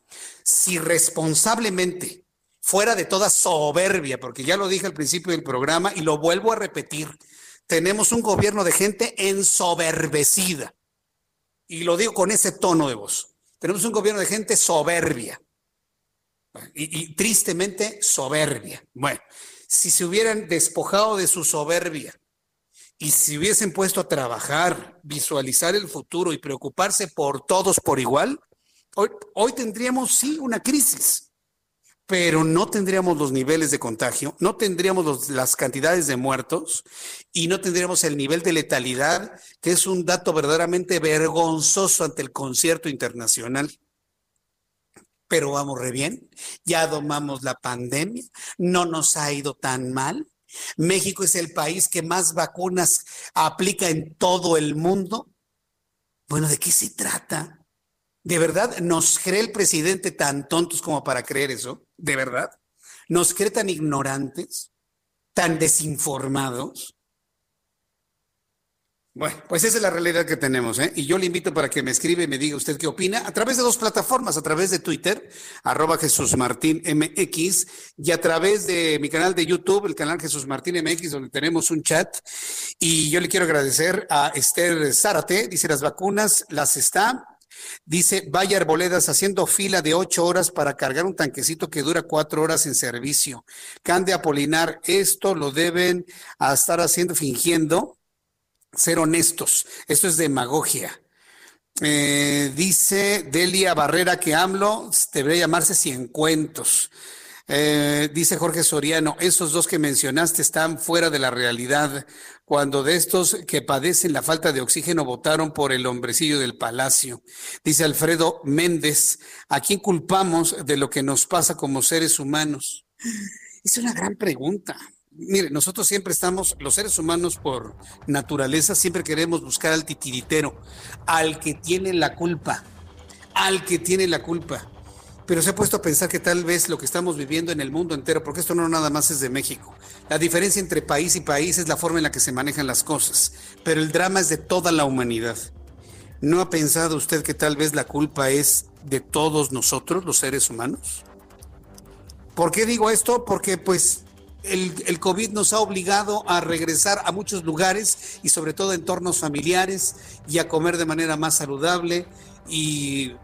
Si responsablemente, fuera de toda soberbia, porque ya lo dije al principio del programa y lo vuelvo a repetir, tenemos un gobierno de gente ensoberbecida. Y lo digo con ese tono de voz. Tenemos un gobierno de gente soberbia. Y, tristemente soberbia. Bueno, si se hubieran despojado de su soberbia y si hubiesen puesto a trabajar, visualizar el futuro y preocuparse por todos por igual, hoy, hoy tendríamos sí una crisis pero no tendríamos los niveles de contagio, no tendríamos las cantidades de muertos y no tendríamos el nivel de letalidad, que es un dato verdaderamente vergonzoso ante el concierto internacional. Pero vamos re bien, ya domamos la pandemia, no nos ha ido tan mal. México es el país que más vacunas aplica en todo el mundo. Bueno, ¿de qué se trata? ¿De verdad nos cree el presidente tan tontos como para creer eso? ¿De verdad? ¿Nos cree tan ignorantes? ¿Tan desinformados? Bueno, pues esa es la realidad que tenemos, ¿eh? Y yo le invito para que me escriba y me diga usted qué opina a través de dos plataformas, a través de Twitter, arroba Jesús Martín MX, y a través de mi canal de YouTube, el canal Jesús Martín MX, donde tenemos un chat. Y yo le quiero agradecer a Esther Zárate, dice las vacunas, las está, Dice, vaya Arboledas haciendo fila de ocho horas para cargar un tanquecito que dura cuatro horas en servicio. Cande Apolinar, esto lo deben estar haciendo, fingiendo ser honestos. Esto es demagogia. Eh, dice Delia Barrera que AMLO debería llamarse Ciencuentos. Eh, dice Jorge Soriano, esos dos que mencionaste están fuera de la realidad. Cuando de estos que padecen la falta de oxígeno votaron por el hombrecillo del palacio. Dice Alfredo Méndez, ¿a quién culpamos de lo que nos pasa como seres humanos? Es una gran pregunta. Mire, nosotros siempre estamos, los seres humanos por naturaleza, siempre queremos buscar al titiritero, al que tiene la culpa, al que tiene la culpa pero se ha puesto a pensar que tal vez lo que estamos viviendo en el mundo entero, porque esto no nada más es de México, la diferencia entre país y país es la forma en la que se manejan las cosas, pero el drama es de toda la humanidad. ¿No ha pensado usted que tal vez la culpa es de todos nosotros, los seres humanos? ¿Por qué digo esto? Porque pues el, COVID nos ha obligado a regresar a muchos lugares y sobre todo entornos familiares y a comer de manera más saludable y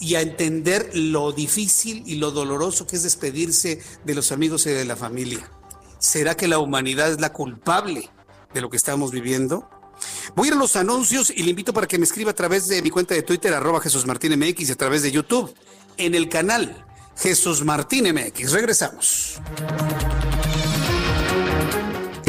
y a entender lo difícil y lo doloroso que es despedirse de los amigos y de la familia. ¿Será que la humanidad es la culpable de lo que estamos viviendo? Voy a ir a los anuncios y le invito para que me escriba a través de mi cuenta de Twitter, arroba Jesús Martín MX, y a través de YouTube, en el canal Jesús Martín MX. Regresamos.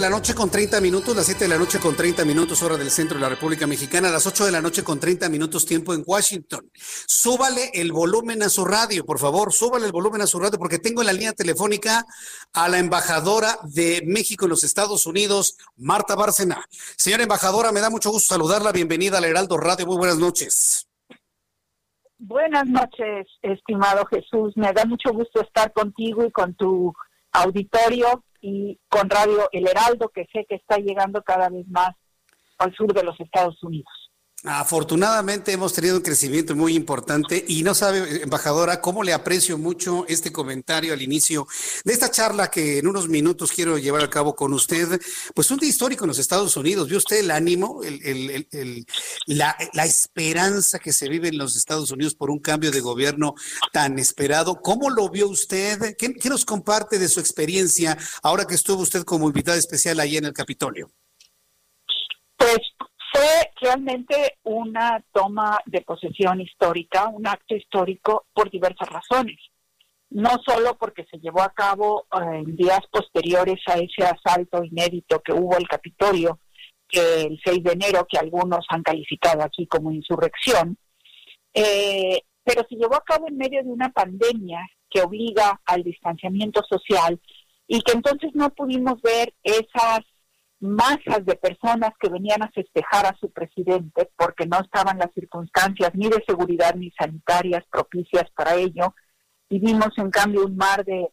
La noche con 30 minutos, las 7 de la noche con 30 minutos hora del centro de la República Mexicana, las 8 de la noche con 30 minutos tiempo en Washington. Súbale el volumen a su radio, por favor, súbale el volumen a su radio porque tengo en la línea telefónica a la embajadora de México en los Estados Unidos, Marta Bárcena. Señora embajadora, me da mucho gusto saludarla, bienvenida al Heraldo Radio, muy buenas noches. Buenas noches, estimado Jesús, me da mucho gusto estar contigo y con tu auditorio y con Radio El Heraldo, que sé que está llegando cada vez más al sur de los Estados Unidos. Afortunadamente hemos tenido un crecimiento muy importante y no sabe, embajadora, cómo le aprecio mucho este comentario al inicio de esta charla que en unos minutos quiero llevar a cabo con usted. Pues un día histórico en los Estados Unidos. ¿Vio usted el ánimo, el, la, esperanza que se vive en los Estados Unidos por un cambio de gobierno tan esperado? ¿Cómo lo vio usted? ¿Qué, qué nos comparte de su experiencia ahora que estuvo usted como invitada especial ahí en el Capitolio? Pues fue realmente una toma de posesión histórica, un acto histórico por diversas razones. No solo porque se llevó a cabo en días posteriores a ese asalto inédito que hubo el Capitolio, que el 6 de enero, que algunos han calificado aquí como insurrección, eh, pero se llevó a cabo en medio de una pandemia que obliga al distanciamiento social y que entonces no pudimos ver esas masas de personas que venían a festejar a su presidente porque no estaban las circunstancias ni de seguridad ni sanitarias propicias para ello. Y vimos en cambio un mar de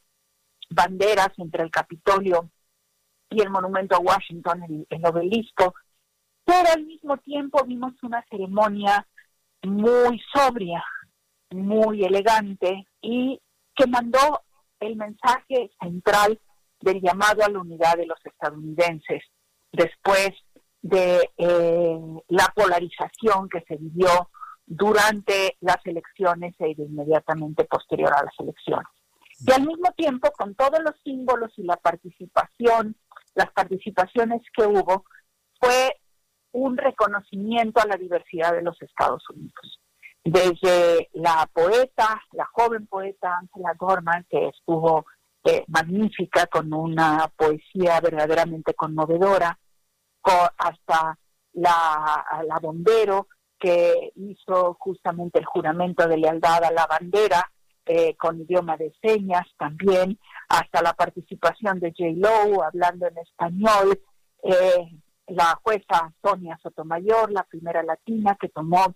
banderas entre el Capitolio y el monumento a Washington, el, el obelisco, pero al mismo tiempo vimos una ceremonia muy sobria, muy elegante y que mandó el mensaje central del llamado a la unidad de los estadounidenses después de eh, la polarización que se vivió durante las elecciones e inmediatamente posterior a las elecciones. Y al mismo tiempo, con todos los símbolos y la participación, las participaciones que hubo, fue un reconocimiento a la diversidad de los Estados Unidos. Desde la poeta, la joven poeta Angela Gorman, que estuvo eh, magnífica, con una poesía verdaderamente conmovedora, hasta la, la bombero que hizo justamente el juramento de lealtad a la bandera eh, con idioma de señas también, hasta la participación de J. Lowe hablando en español, eh, la jueza Sonia Sotomayor, la primera latina que tomó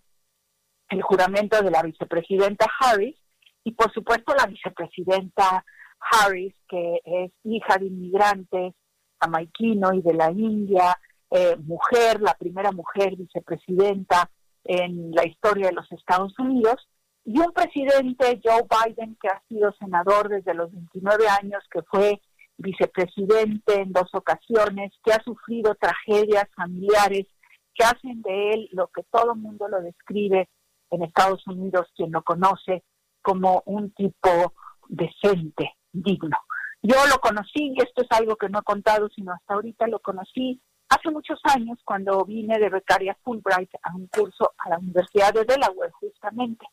el juramento de la vicepresidenta Harris, y por supuesto la vicepresidenta Harris, que es hija de inmigrantes jamaiquino y de la India, eh, mujer, la primera mujer vicepresidenta en la historia de los Estados Unidos, y un presidente, Joe Biden, que ha sido senador desde los 29 años, que fue vicepresidente en dos ocasiones, que ha sufrido tragedias familiares que hacen de él lo que todo el mundo lo describe en Estados Unidos, quien lo conoce, como un tipo decente, digno. Yo lo conocí, y esto es algo que no he contado, sino hasta ahorita lo conocí Hace muchos años, cuando vine de becaria Fulbright a un curso a la Universidad de Delaware, justamente,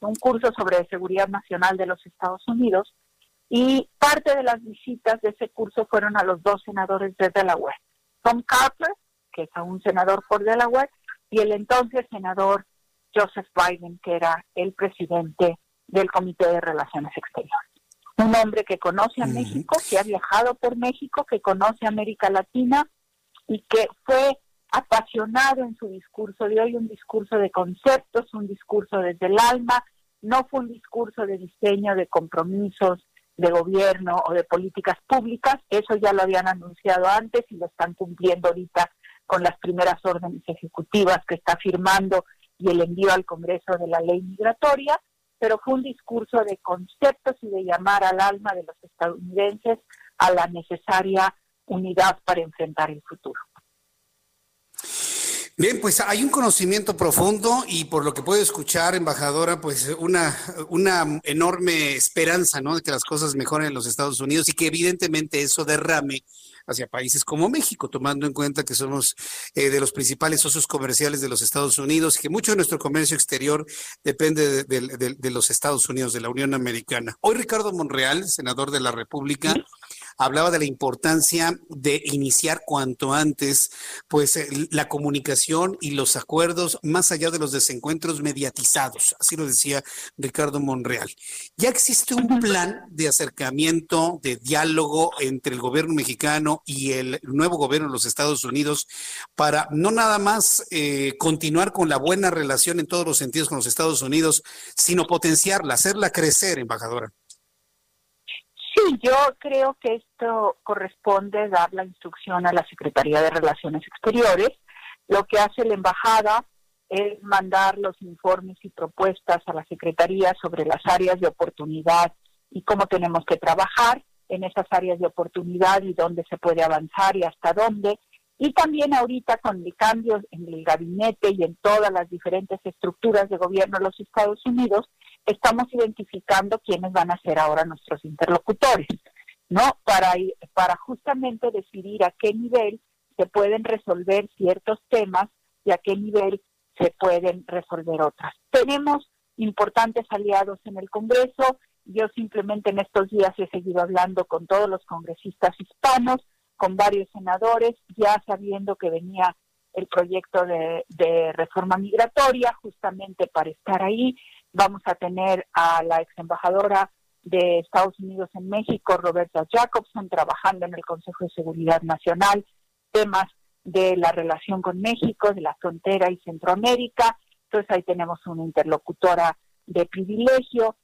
un curso sobre seguridad nacional de los Estados Unidos, y parte de las visitas de ese curso fueron a los dos senadores de Delaware, Tom Carter, que es un senador por Delaware, y el entonces senador Joseph Biden, que era el presidente del Comité de Relaciones Exteriores. Un hombre que conoce a México, que ha viajado por México, que conoce América Latina y que fue apasionado en su discurso de hoy, un discurso de conceptos, un discurso desde el alma, no fue un discurso de diseño de compromisos de gobierno o de políticas públicas, eso ya lo habían anunciado antes y lo están cumpliendo ahorita con las primeras órdenes ejecutivas que está firmando y el envío al Congreso de la ley migratoria, pero fue un discurso de conceptos y de llamar al alma de los estadounidenses a la necesaria unidad para enfrentar el futuro. Bien, pues hay un conocimiento profundo y por lo que puedo escuchar, embajadora, pues una, una enorme esperanza, ¿no? De que las cosas mejoren en los Estados Unidos y que evidentemente eso derrame hacia países como México, tomando en cuenta que somos eh, de los principales socios comerciales de los Estados Unidos y que mucho de nuestro comercio exterior depende de, los Estados Unidos, de la Unión Americana. Hoy Ricardo Monreal, senador de la República, hablaba de la importancia de iniciar cuanto antes, pues la comunicación y los acuerdos más allá de los desencuentros mediatizados, así lo decía Ricardo Monreal. Ya existe un plan de acercamiento, de diálogo entre el gobierno mexicano y el nuevo gobierno de los Estados Unidos para no nada más eh, continuar con la buena relación en todos los sentidos con los Estados Unidos, sino potenciarla, hacerla crecer, embajadora. Sí, yo creo que esto corresponde dar la instrucción a la Secretaría de Relaciones Exteriores. Lo que hace la embajada es mandar los informes y propuestas a la Secretaría sobre las áreas de oportunidad y cómo tenemos que trabajar en esas áreas de oportunidad y dónde se puede avanzar y hasta dónde. Y también ahorita con el cambio en el gabinete y en todas las diferentes estructuras de gobierno de los Estados Unidos, estamos identificando quiénes van a ser ahora nuestros interlocutores, ¿no? Para, para justamente decidir a qué nivel se pueden resolver ciertos temas y a qué nivel se pueden resolver otras. Tenemos importantes aliados en el Congreso. Yo simplemente en estos días he seguido hablando con todos los congresistas hispanos, con varios senadores, ya sabiendo que venía el proyecto de, de reforma migratoria, justamente para estar ahí. Vamos a tener a la ex embajadora de Estados Unidos en México, Roberta Jacobson, trabajando en el Consejo de Seguridad Nacional, temas de la relación con México, de la frontera y Centroamérica. Entonces ahí tenemos una interlocutora de privilegio.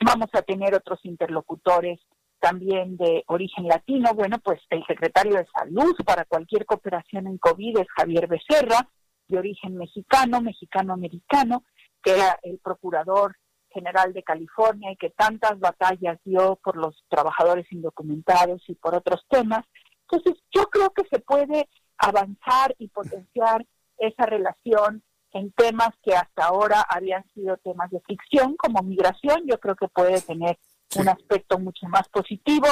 Vamos a tener otros interlocutores también de origen latino. Bueno, pues el secretario de Salud para cualquier cooperación en COVID es Javier Becerra, de origen mexicano, mexicano-americano, que era el procurador general de California y que tantas batallas dio por los trabajadores indocumentados y por otros temas. Entonces, yo creo que se puede avanzar y potenciar esa relación en temas que hasta ahora habían sido temas de ficción, como migración, yo creo que puede tener un aspecto mucho más positivo,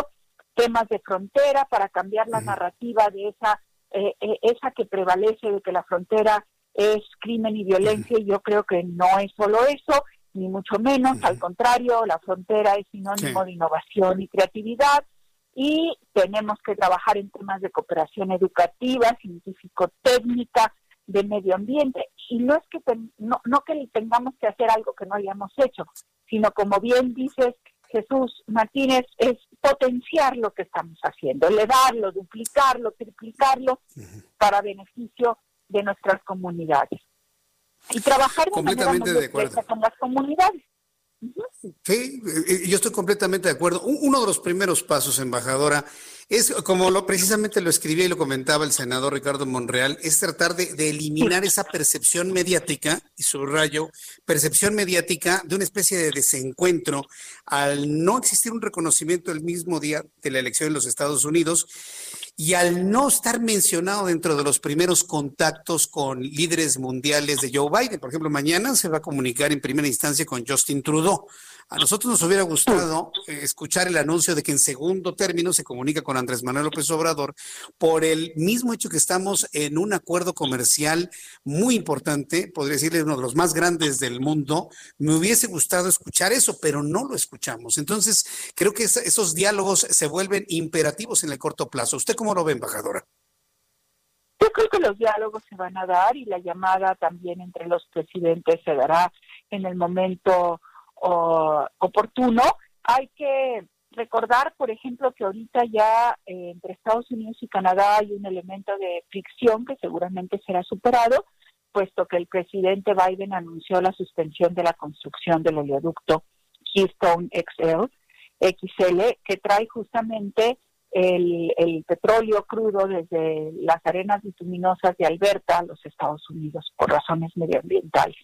temas de frontera para cambiar la narrativa de esa eh, eh, esa que prevalece de que la frontera es crimen y violencia, y yo creo que no es solo eso, ni mucho menos, al contrario, la frontera es sinónimo de innovación y creatividad, y tenemos que trabajar en temas de cooperación educativa, científico-técnica, de medio ambiente. Y no es que no, no que tengamos que hacer algo que no hayamos hecho, sino como bien dices, Jesús Martínez, es potenciar lo que estamos haciendo, elevarlo, duplicarlo, triplicarlo para beneficio de nuestras comunidades. Y trabajar de Completamente manera de acuerdo. con las comunidades. Sí, yo estoy completamente de acuerdo. Uno de los primeros pasos, embajadora, es como lo precisamente lo escribía y lo comentaba el senador Ricardo Monreal, es tratar de, de eliminar esa percepción mediática, y subrayo, percepción mediática de una especie de desencuentro al no existir un reconocimiento el mismo día de la elección en los Estados Unidos y al no estar mencionado dentro de los primeros contactos con líderes mundiales de Joe Biden. Por ejemplo, mañana se va a comunicar en primera instancia con Justin Trudeau. A nosotros nos hubiera gustado eh, escuchar el anuncio de que en segundo término se comunica con Andrés Manuel López Obrador por el mismo hecho que estamos en un acuerdo comercial muy importante, podría decirle uno de los más grandes del mundo. Me hubiese gustado escuchar eso, pero no lo escuchamos. Entonces, creo que esa- esos diálogos se vuelven imperativos en el corto plazo. ¿Usted cómo lo ve, embajadora? Yo creo que los diálogos se van a dar y la llamada también entre los presidentes se dará en el momento o, oportuno. Hay que recordar, por ejemplo, que ahorita ya eh, entre Estados Unidos y Canadá hay un elemento de fricción que seguramente será superado, puesto que el presidente Biden anunció la suspensión de la construcción del oleoducto Keystone XL, XL que trae justamente el, el petróleo crudo desde las arenas bituminosas de Alberta a los Estados Unidos por razones medioambientales.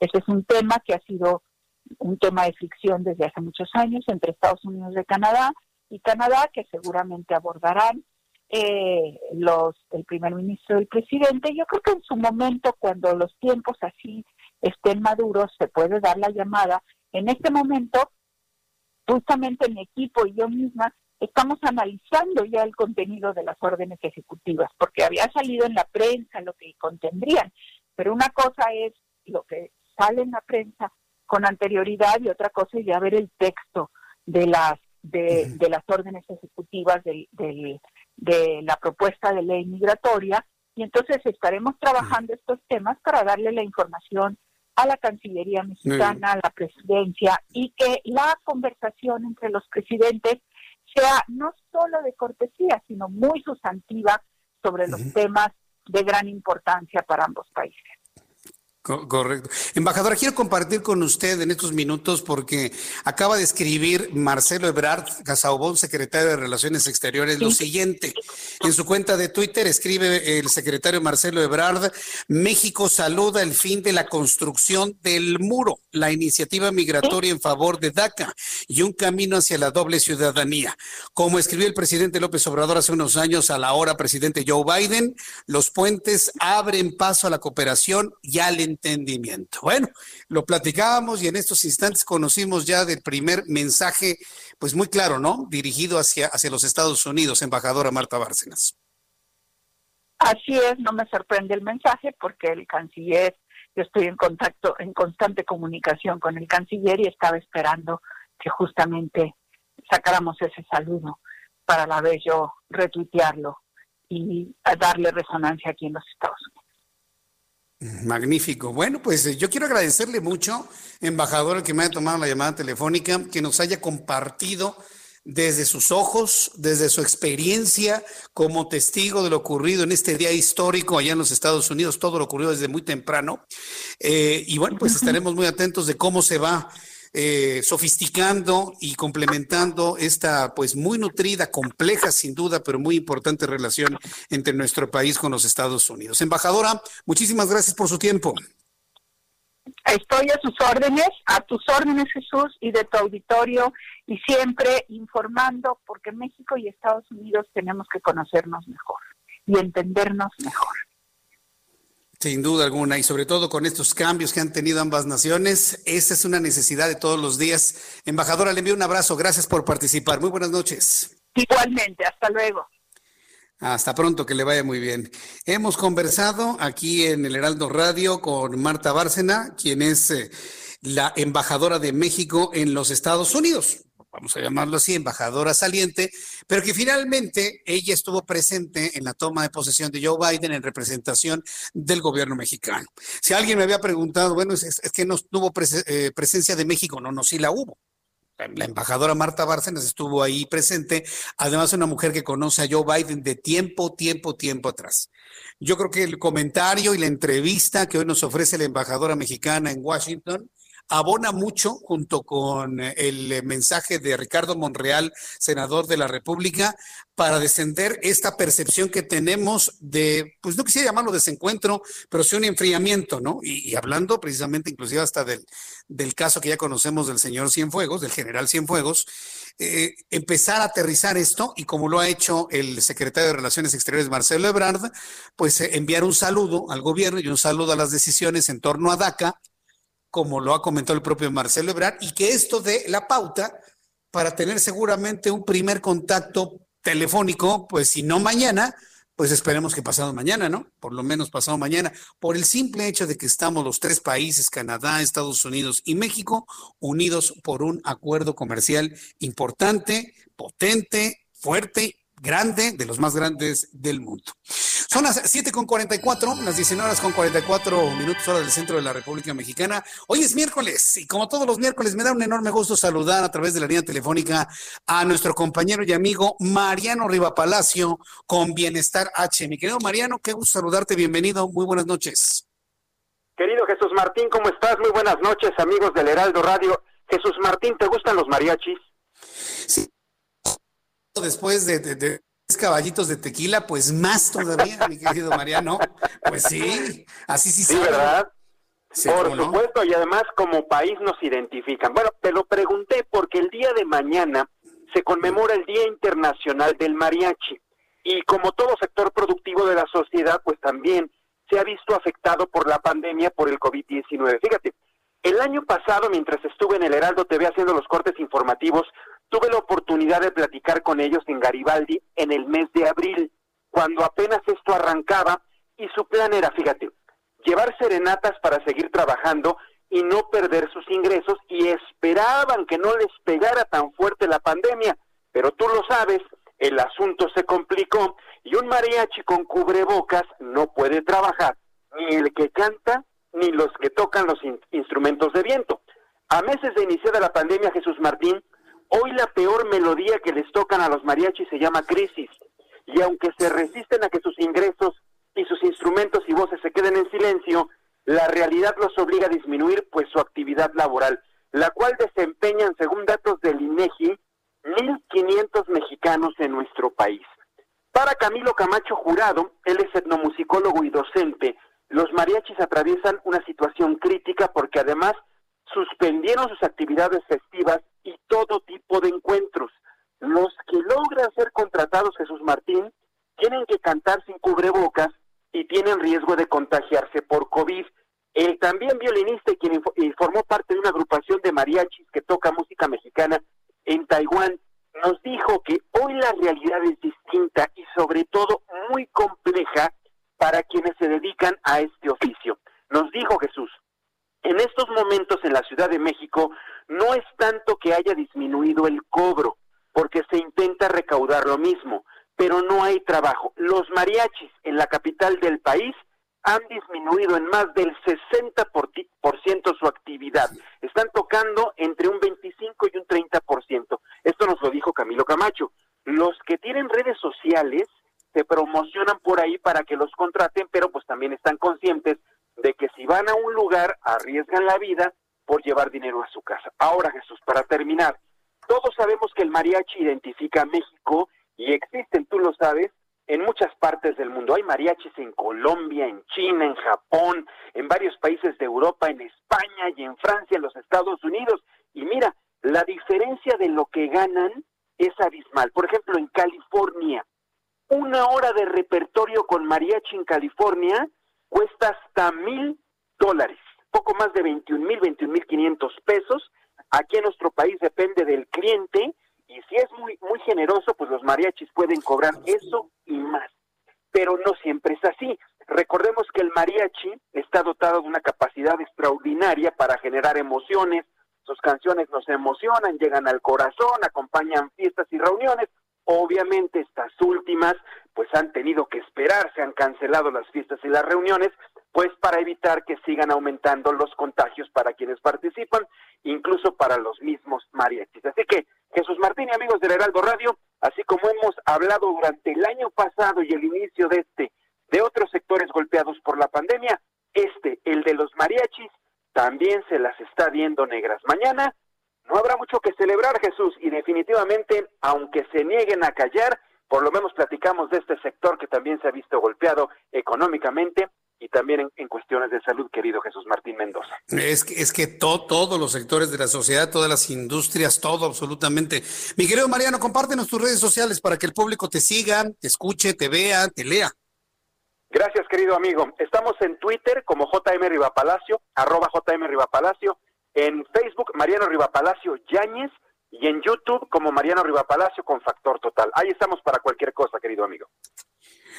Ese es un tema que ha sido un tema de fricción desde hace muchos años entre Estados Unidos y Canadá y Canadá que seguramente abordarán eh, los el primer ministro y el presidente. Yo creo que en su momento, cuando los tiempos así estén maduros, se puede dar la llamada. En este momento, justamente mi equipo y yo misma estamos analizando ya el contenido de las órdenes ejecutivas, porque había salido en la prensa lo que contendrían, pero una cosa es lo que sale en la prensa con anterioridad y otra cosa es ya ver el texto de las de, de las órdenes ejecutivas del, del- de la propuesta de ley migratoria y entonces estaremos trabajando estos temas para darle la información a la Cancillería mexicana, a la presidencia y que la conversación entre los presidentes sea no solo de cortesía, sino muy sustantiva sobre los temas de gran importancia para ambos países. Correcto. Embajadora, quiero compartir con usted en estos minutos porque acaba de escribir Marcelo Ebrard Casaubón, secretario de Relaciones Exteriores, lo siguiente. En su cuenta de Twitter escribe el secretario Marcelo Ebrard, México saluda el fin de la construcción del muro, la iniciativa migratoria en favor de DACA y un camino hacia la doble ciudadanía. Como escribió el presidente López Obrador hace unos años a la hora presidente Joe Biden, los puentes abren paso a la cooperación y al entendimiento. Bueno, lo platicábamos y en estos instantes conocimos ya del primer mensaje, pues muy claro, ¿no? Dirigido hacia, hacia los Estados Unidos, embajadora Marta Bárcenas. Así es, no me sorprende el mensaje porque el canciller, yo estoy en contacto, en constante comunicación con el canciller y estaba esperando que justamente sacáramos ese saludo para la vez yo retuitearlo y darle resonancia aquí en los Estados Unidos. Magnífico. Bueno, pues eh, yo quiero agradecerle mucho, embajador, que me haya tomado la llamada telefónica, que nos haya compartido desde sus ojos, desde su experiencia como testigo de lo ocurrido en este día histórico allá en los Estados Unidos, todo lo ocurrió desde muy temprano. Eh, y bueno, pues estaremos muy atentos de cómo se va eh, sofisticando y complementando esta pues muy nutrida, compleja sin duda, pero muy importante relación entre nuestro país con los Estados Unidos. Embajadora, muchísimas gracias por su tiempo. Estoy a sus órdenes, a tus órdenes Jesús y de tu auditorio y siempre informando porque México y Estados Unidos tenemos que conocernos mejor y entendernos mejor. Sin duda alguna, y sobre todo con estos cambios que han tenido ambas naciones, esa es una necesidad de todos los días. Embajadora, le envío un abrazo, gracias por participar. Muy buenas noches. Igualmente, hasta luego. Hasta pronto, que le vaya muy bien. Hemos conversado aquí en el Heraldo Radio con Marta Bárcena, quien es eh, la embajadora de México en los Estados Unidos vamos a llamarlo así, embajadora saliente, pero que finalmente ella estuvo presente en la toma de posesión de Joe Biden en representación del gobierno mexicano. Si alguien me había preguntado, bueno, es, que no tuvo eh, presencia de México, no, no, sí la hubo. La embajadora Marta Bárcenas estuvo ahí presente, además una mujer que conoce a Joe Biden de tiempo, tiempo, tiempo atrás. Yo creo que el comentario y la entrevista que hoy nos ofrece la embajadora mexicana en Washington abona mucho junto con el mensaje de Ricardo Monreal, senador de la República, para descender esta percepción que tenemos de, pues no quisiera llamarlo desencuentro, pero sí un enfriamiento, ¿no? Y, hablando precisamente inclusive hasta del, del, caso que ya conocemos del señor Cienfuegos, del general Cienfuegos, eh, empezar a aterrizar esto y como lo ha hecho el secretario de Relaciones Exteriores, Marcelo Ebrard, pues eh, enviar un saludo al gobierno y un saludo a las decisiones en torno a DACA como lo ha comentado el propio Marcelo Ebrard, y que esto dé la pauta para tener seguramente un primer contacto telefónico, pues si no mañana, pues esperemos que pasado mañana, ¿no? Por lo menos pasado mañana, por el simple hecho de que estamos los tres países, Canadá, Estados Unidos y México, unidos por un acuerdo comercial importante, potente, fuerte grande, de los más grandes del mundo. Son las 7 con 44, las 19 horas con 44 minutos hora del centro de la República Mexicana. Hoy es miércoles y como todos los miércoles me da un enorme gusto saludar a través de la línea telefónica a nuestro compañero y amigo Mariano Riva Palacio con Bienestar H. Mi querido Mariano, qué gusto saludarte, bienvenido, muy buenas noches. Querido Jesús Martín, ¿cómo estás? Muy buenas noches, amigos del Heraldo Radio. Jesús Martín, ¿te gustan los mariachis? Sí, después de, de, caballitos de tequila, pues más todavía, mi querido Mariano. Pues sí, así sí, sí. ¿verdad? Por supuesto, y además como país nos identifican. Bueno, te lo pregunté porque el día de mañana se conmemora el Día Internacional del Mariachi. Y como todo sector productivo de la sociedad, pues también se ha visto afectado por la pandemia por el COVID-19. Fíjate, el año pasado, mientras estuve en el Heraldo TV haciendo los cortes informativos, tuve la oportunidad de platicar con ellos en Garibaldi en el mes de abril, cuando apenas esto arrancaba y su plan era, fíjate, llevar serenatas para seguir trabajando y no perder sus ingresos y esperaban que no les pegara tan fuerte la pandemia. Pero tú lo sabes, el asunto se complicó y un mariachi con cubrebocas no puede trabajar, ni el que canta ni los que tocan los instrumentos de viento. A meses de iniciada la pandemia, Jesús Martín, hoy la peor melodía que les tocan a los mariachis se llama crisis. Y aunque se resisten a que sus ingresos y sus instrumentos y voces se queden en silencio, la realidad obliga a disminuir pues su actividad laboral, la cual desempeñan, según datos del INEGI, 1.500 mexicanos en nuestro país. Para Camilo Camacho Jurado, él es etnomusicólogo y docente, los mariachis atraviesan una situación crítica porque además suspendieron sus actividades festivas y todo tipo de encuentros. Los que logran ser contratados, Jesús Martín, tienen que cantar sin cubrebocas y tienen riesgo de contagiarse por COVID. El también violinista y quien formó parte de una agrupación de mariachis que toca música mexicana en Taiwán, nos dijo que hoy la realidad es distinta y sobre todo muy compleja para quienes se dedican a este oficio. Nos dijo Jesús, en estos momentos en la Ciudad de México no es tanto que haya disminuido el cobro, porque se intenta recaudar lo mismo, pero no hay trabajo. Los mariachis en la capital del país han disminuido en más del 60% su actividad. Están tocando entre un 25 y un 30%. Esto nos lo dijo Camilo Camacho. Los que tienen redes sociales se promocionan por ahí para que los contraten, pero pues también están conscientes de que si van a un lugar arriesgan la vida por llevar dinero a su casa. Ahora Jesús, para terminar, todos sabemos que el mariachi identifica a México y existen, tú lo sabes, en muchas partes del mundo. Hay mariachis en Colombia, en China, en Japón, en varios países de Europa, en España y en Francia, en los Estados Unidos. Y mira, la diferencia de lo que ganan es abismal. Por ejemplo, en California, una hora de repertorio con mariachi en California cuesta hasta mil dólares, poco más de 21 mil, 21 mil 500 pesos. Aquí en nuestro país depende del cliente y si es muy, muy generoso, pues los mariachis pueden cobrar eso y más. Pero no siempre es así. Recordemos que el mariachi está dotado de una capacidad extraordinaria para generar emociones. Sus canciones nos emocionan, llegan al corazón, acompañan fiestas y reuniones. Obviamente estas últimas pues han tenido que esperar, se han cancelado las fiestas y las reuniones, pues para evitar que sigan aumentando los contagios para quienes participan, incluso para los mismos mariachis. Así que Jesús Martín y amigos del Heraldo Radio, así como hemos hablado durante el año pasado y el inicio de este, de otros sectores golpeados por la pandemia, este, el de los mariachis, también se las está viendo negras. Mañana no habrá mucho que celebrar, Jesús, y definitivamente, aunque se nieguen a callar, por lo menos platicamos de este sector que también se ha visto golpeado económicamente y también en, cuestiones de salud, querido Jesús Martín Mendoza. Es que, es que todos los sectores de la sociedad, todas las industrias, todo absolutamente. Mi querido Mariano, compártenos tus redes sociales para que el público te siga, te escuche, te vea, te lea. Gracias, querido amigo. Estamos en Twitter como JM Rivapalacio, arroba JM Rivapalacio, en Facebook Mariano Rivapalacio Yáñez y en YouTube como Mariano Rivapalacio con Factor Total. Ahí estamos para cualquier cosa, querido amigo.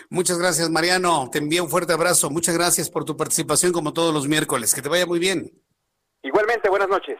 Muchas gracias, Mariano. Te envío un fuerte abrazo. Muchas gracias por tu participación como todos los miércoles. Que te vaya muy bien. Igualmente, buenas noches.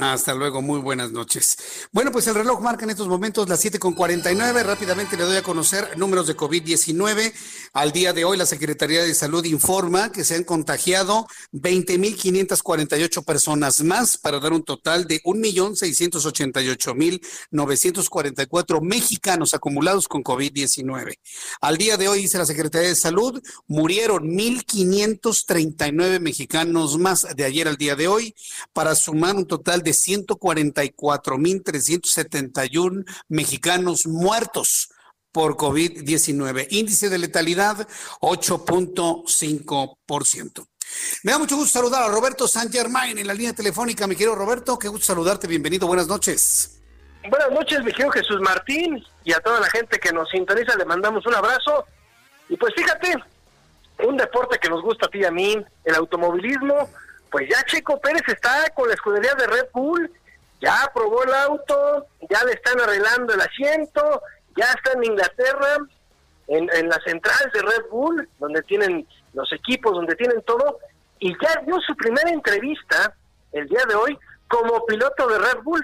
Hasta luego, muy buenas noches. Bueno, pues el reloj marca en estos momentos las 7 con 49. Rápidamente le doy a conocer números de COVID-19. Al día de hoy, la Secretaría de Salud informa que se han contagiado 20.548 personas más para dar un total de 1.688.944 mexicanos acumulados con COVID-19. Al día de hoy, dice la Secretaría de Salud, murieron 1.539 mexicanos más de ayer al día de hoy para sumar un total de 144.371 mexicanos muertos por COVID-19. Índice de letalidad 8.5%. Me da mucho gusto saludar a Roberto San Germain en la línea telefónica. Mi querido Roberto, qué gusto saludarte. Bienvenido. Buenas noches. Buenas noches, mi querido Jesús Martín, y a toda la gente que nos sintoniza le mandamos un abrazo. Y pues fíjate, un deporte que nos gusta a ti y a mí, el automovilismo, pues ya Checo Pérez está con la escudería de Red Bull, ya aprobó el auto, ya le están arreglando el asiento, ya está en Inglaterra, en, en las centrales de Red Bull, donde tienen los equipos, donde tienen todo, y ya dio su primera entrevista el día de hoy como piloto de Red Bull.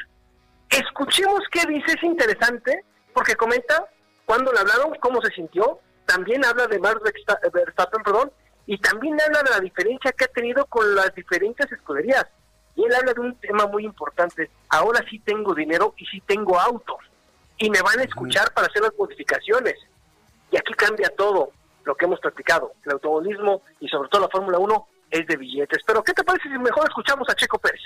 Escuchemos qué dice, es interesante, porque comenta cuando le hablaron, cómo se sintió, también habla de Max Verstappen, perdón, y también habla de la diferencia que ha tenido con las diferentes escuderías. Y él habla de un tema muy importante. Ahora sí tengo dinero y sí tengo autos. Y me van a escuchar para hacer las modificaciones. Y aquí cambia todo lo que hemos platicado. El automovilismo y sobre todo la Fórmula 1 es de billetes. Pero, ¿qué te parece si mejor escuchamos a Checo Pérez?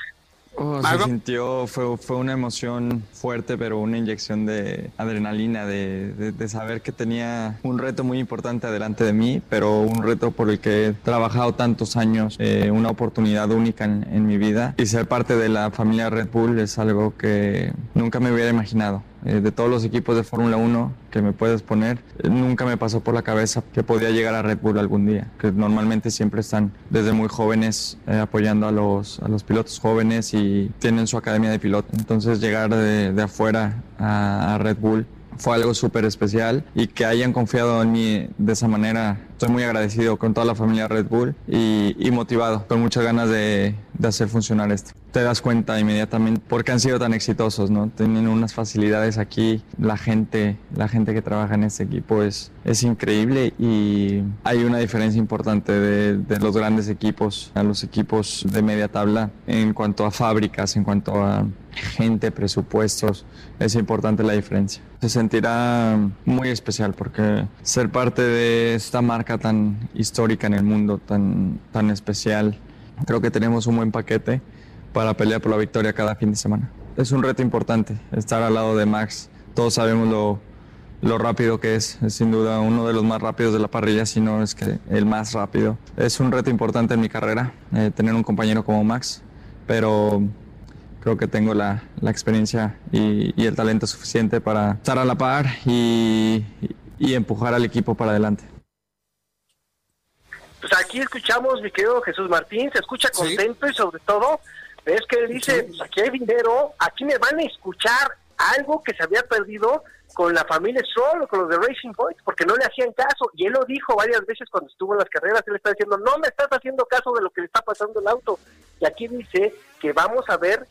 Oh, se sintió, fue, fue una emoción fuerte, pero una inyección de adrenalina, de, de, saber que tenía un reto muy importante adelante de mí, pero un reto por el que he trabajado tantos años, eh, una oportunidad única en, en mi vida. Y ser parte de la familia Red Bull es algo que nunca me hubiera imaginado. Eh, de todos los equipos de Fórmula 1 que me puedes poner, eh, nunca me pasó por la cabeza que podía llegar a Red Bull algún día, que normalmente siempre están desde muy jóvenes eh, apoyando a los, a los pilotos jóvenes y tienen su academia de pilotos. Entonces llegar de, de afuera a Red Bull fue algo súper especial y que hayan confiado en mí de esa manera. Estoy muy agradecido con toda la familia Red Bull y, y motivado, con muchas ganas de, de, hacer funcionar esto. Te das cuenta inmediatamente porque han sido tan exitosos, ¿no? Tienen unas facilidades aquí, la gente, la gente que trabaja en este equipo es, es increíble y hay una diferencia importante de, de los grandes equipos a los equipos de media tabla en cuanto a fábricas, en cuanto a gente, presupuestos, es importante la diferencia. Se sentirá muy especial porque ser parte de esta marca tan histórica en el mundo, tan, tan especial, creo que tenemos un buen paquete para pelear por la victoria cada fin de semana. Es un reto importante estar al lado de Max. Todos sabemos lo, lo rápido que es, es sin duda uno de los más rápidos de la parrilla, si no es que el más rápido. Es un reto importante en mi carrera, eh, tener un compañero como Max, pero creo que tengo la, la experiencia y, y, el talento suficiente para estar a la par y, y empujar al equipo para adelante. Pues aquí escuchamos, mi querido Jesús Martín, se escucha contento ¿Sí? y sobre todo es que dice, pues aquí hay dinero, aquí me van a escuchar algo que se había perdido con la familia Stroll, con los de Racing Point, porque no le hacían caso. Y él lo dijo varias veces cuando estuvo en las carreras, él está diciendo, no me estás haciendo caso de lo que le está pasando el auto. Y aquí dice que vamos a ver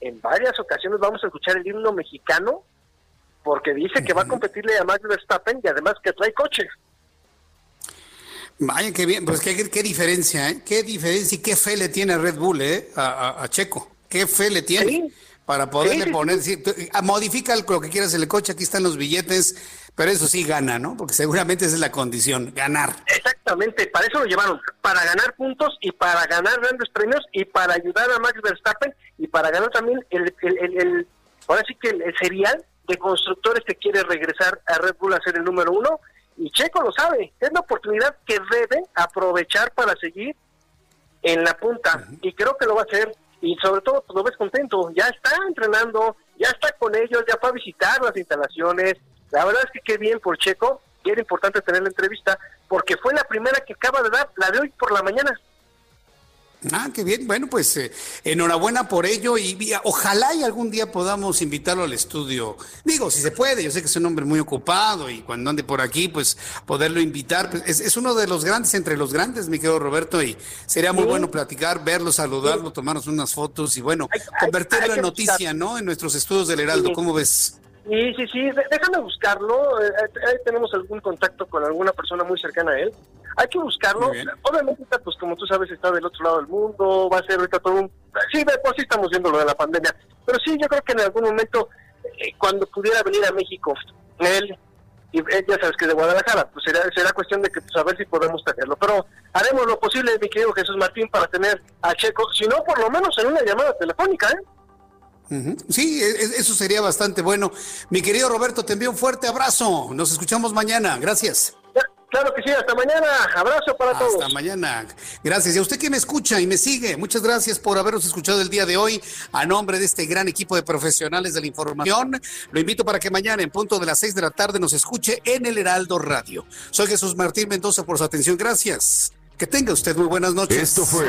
en varias ocasiones vamos a escuchar el himno mexicano porque dice que va a competirle a Max Verstappen y además que trae coche. Vaya, qué bien, pues qué, qué diferencia, ¿eh? Qué diferencia y qué fe le tiene a Red Bull, ¿eh? A, a, a Checo. Qué fe le tiene ¿Sí? para poderle sí, poner. Sí, modifica lo que quieras el coche, aquí están los billetes, pero eso sí gana, ¿no? Porque seguramente esa es la condición, ganar. Exactamente, para eso lo llevaron, para ganar puntos y para ganar grandes premios y para ayudar a Max Verstappen y para ganar también el, el, el, el ahora sí que el, el serial de constructores que quiere regresar a Red Bull a ser el número uno y Checo lo sabe, es la oportunidad que debe aprovechar para seguir en la punta y creo que lo va a hacer y sobre todo pues, lo ves contento, ya está entrenando, ya está con ellos, ya fue a visitar las instalaciones, la verdad es que qué bien por Checo y era importante tener la entrevista porque fue la primera que acaba de dar, la de hoy por la mañana. Ah, qué bien. Bueno, pues eh, enhorabuena por ello y, y, ojalá y algún día podamos invitarlo al estudio. Digo, si se puede, yo sé que es un hombre muy ocupado y cuando ande por aquí, pues poderlo invitar. Pues, es, es, uno de los grandes entre los grandes, mi querido Roberto, y sería muy sí. bueno platicar, verlo, saludarlo, sí. tomarnos unas fotos y bueno, hay, convertirlo hay, hay en noticia. ¿no? En nuestros estudios del Heraldo. Sí. ¿Cómo ves? Sí, sí, sí, déjame buscarlo. Eh, ahí tenemos algún contacto con alguna persona muy cercana a él. Hay que buscarlo. Obviamente, pues como tú sabes, está del otro lado del mundo. Va a ser ahorita todo un. Sí, pues sí estamos viendo lo de la pandemia. Pero sí, yo creo que en algún momento, eh, cuando pudiera venir a México, él, y él ya sabes que de Guadalajara, pues será, será cuestión de que pues, a ver si podemos tenerlo. Pero haremos lo posible, mi querido Jesús Martín, para tener a Checo, si no, por lo menos en una llamada telefónica, ¿eh? Sí, eso sería bastante bueno. Mi querido Roberto, te envío un fuerte abrazo. Nos escuchamos mañana. Gracias. Claro que sí, hasta mañana. Abrazo para hasta todos. Hasta mañana. Gracias. Y a usted que me escucha y me sigue, muchas gracias por habernos escuchado el día de hoy. A nombre de este gran equipo de profesionales de la información, lo invito para que mañana, en punto de las seis de la tarde, nos escuche en el Heraldo Radio. Soy Jesús Martín Mendoza por su atención. Gracias. Que tenga usted muy buenas noches. Esto fue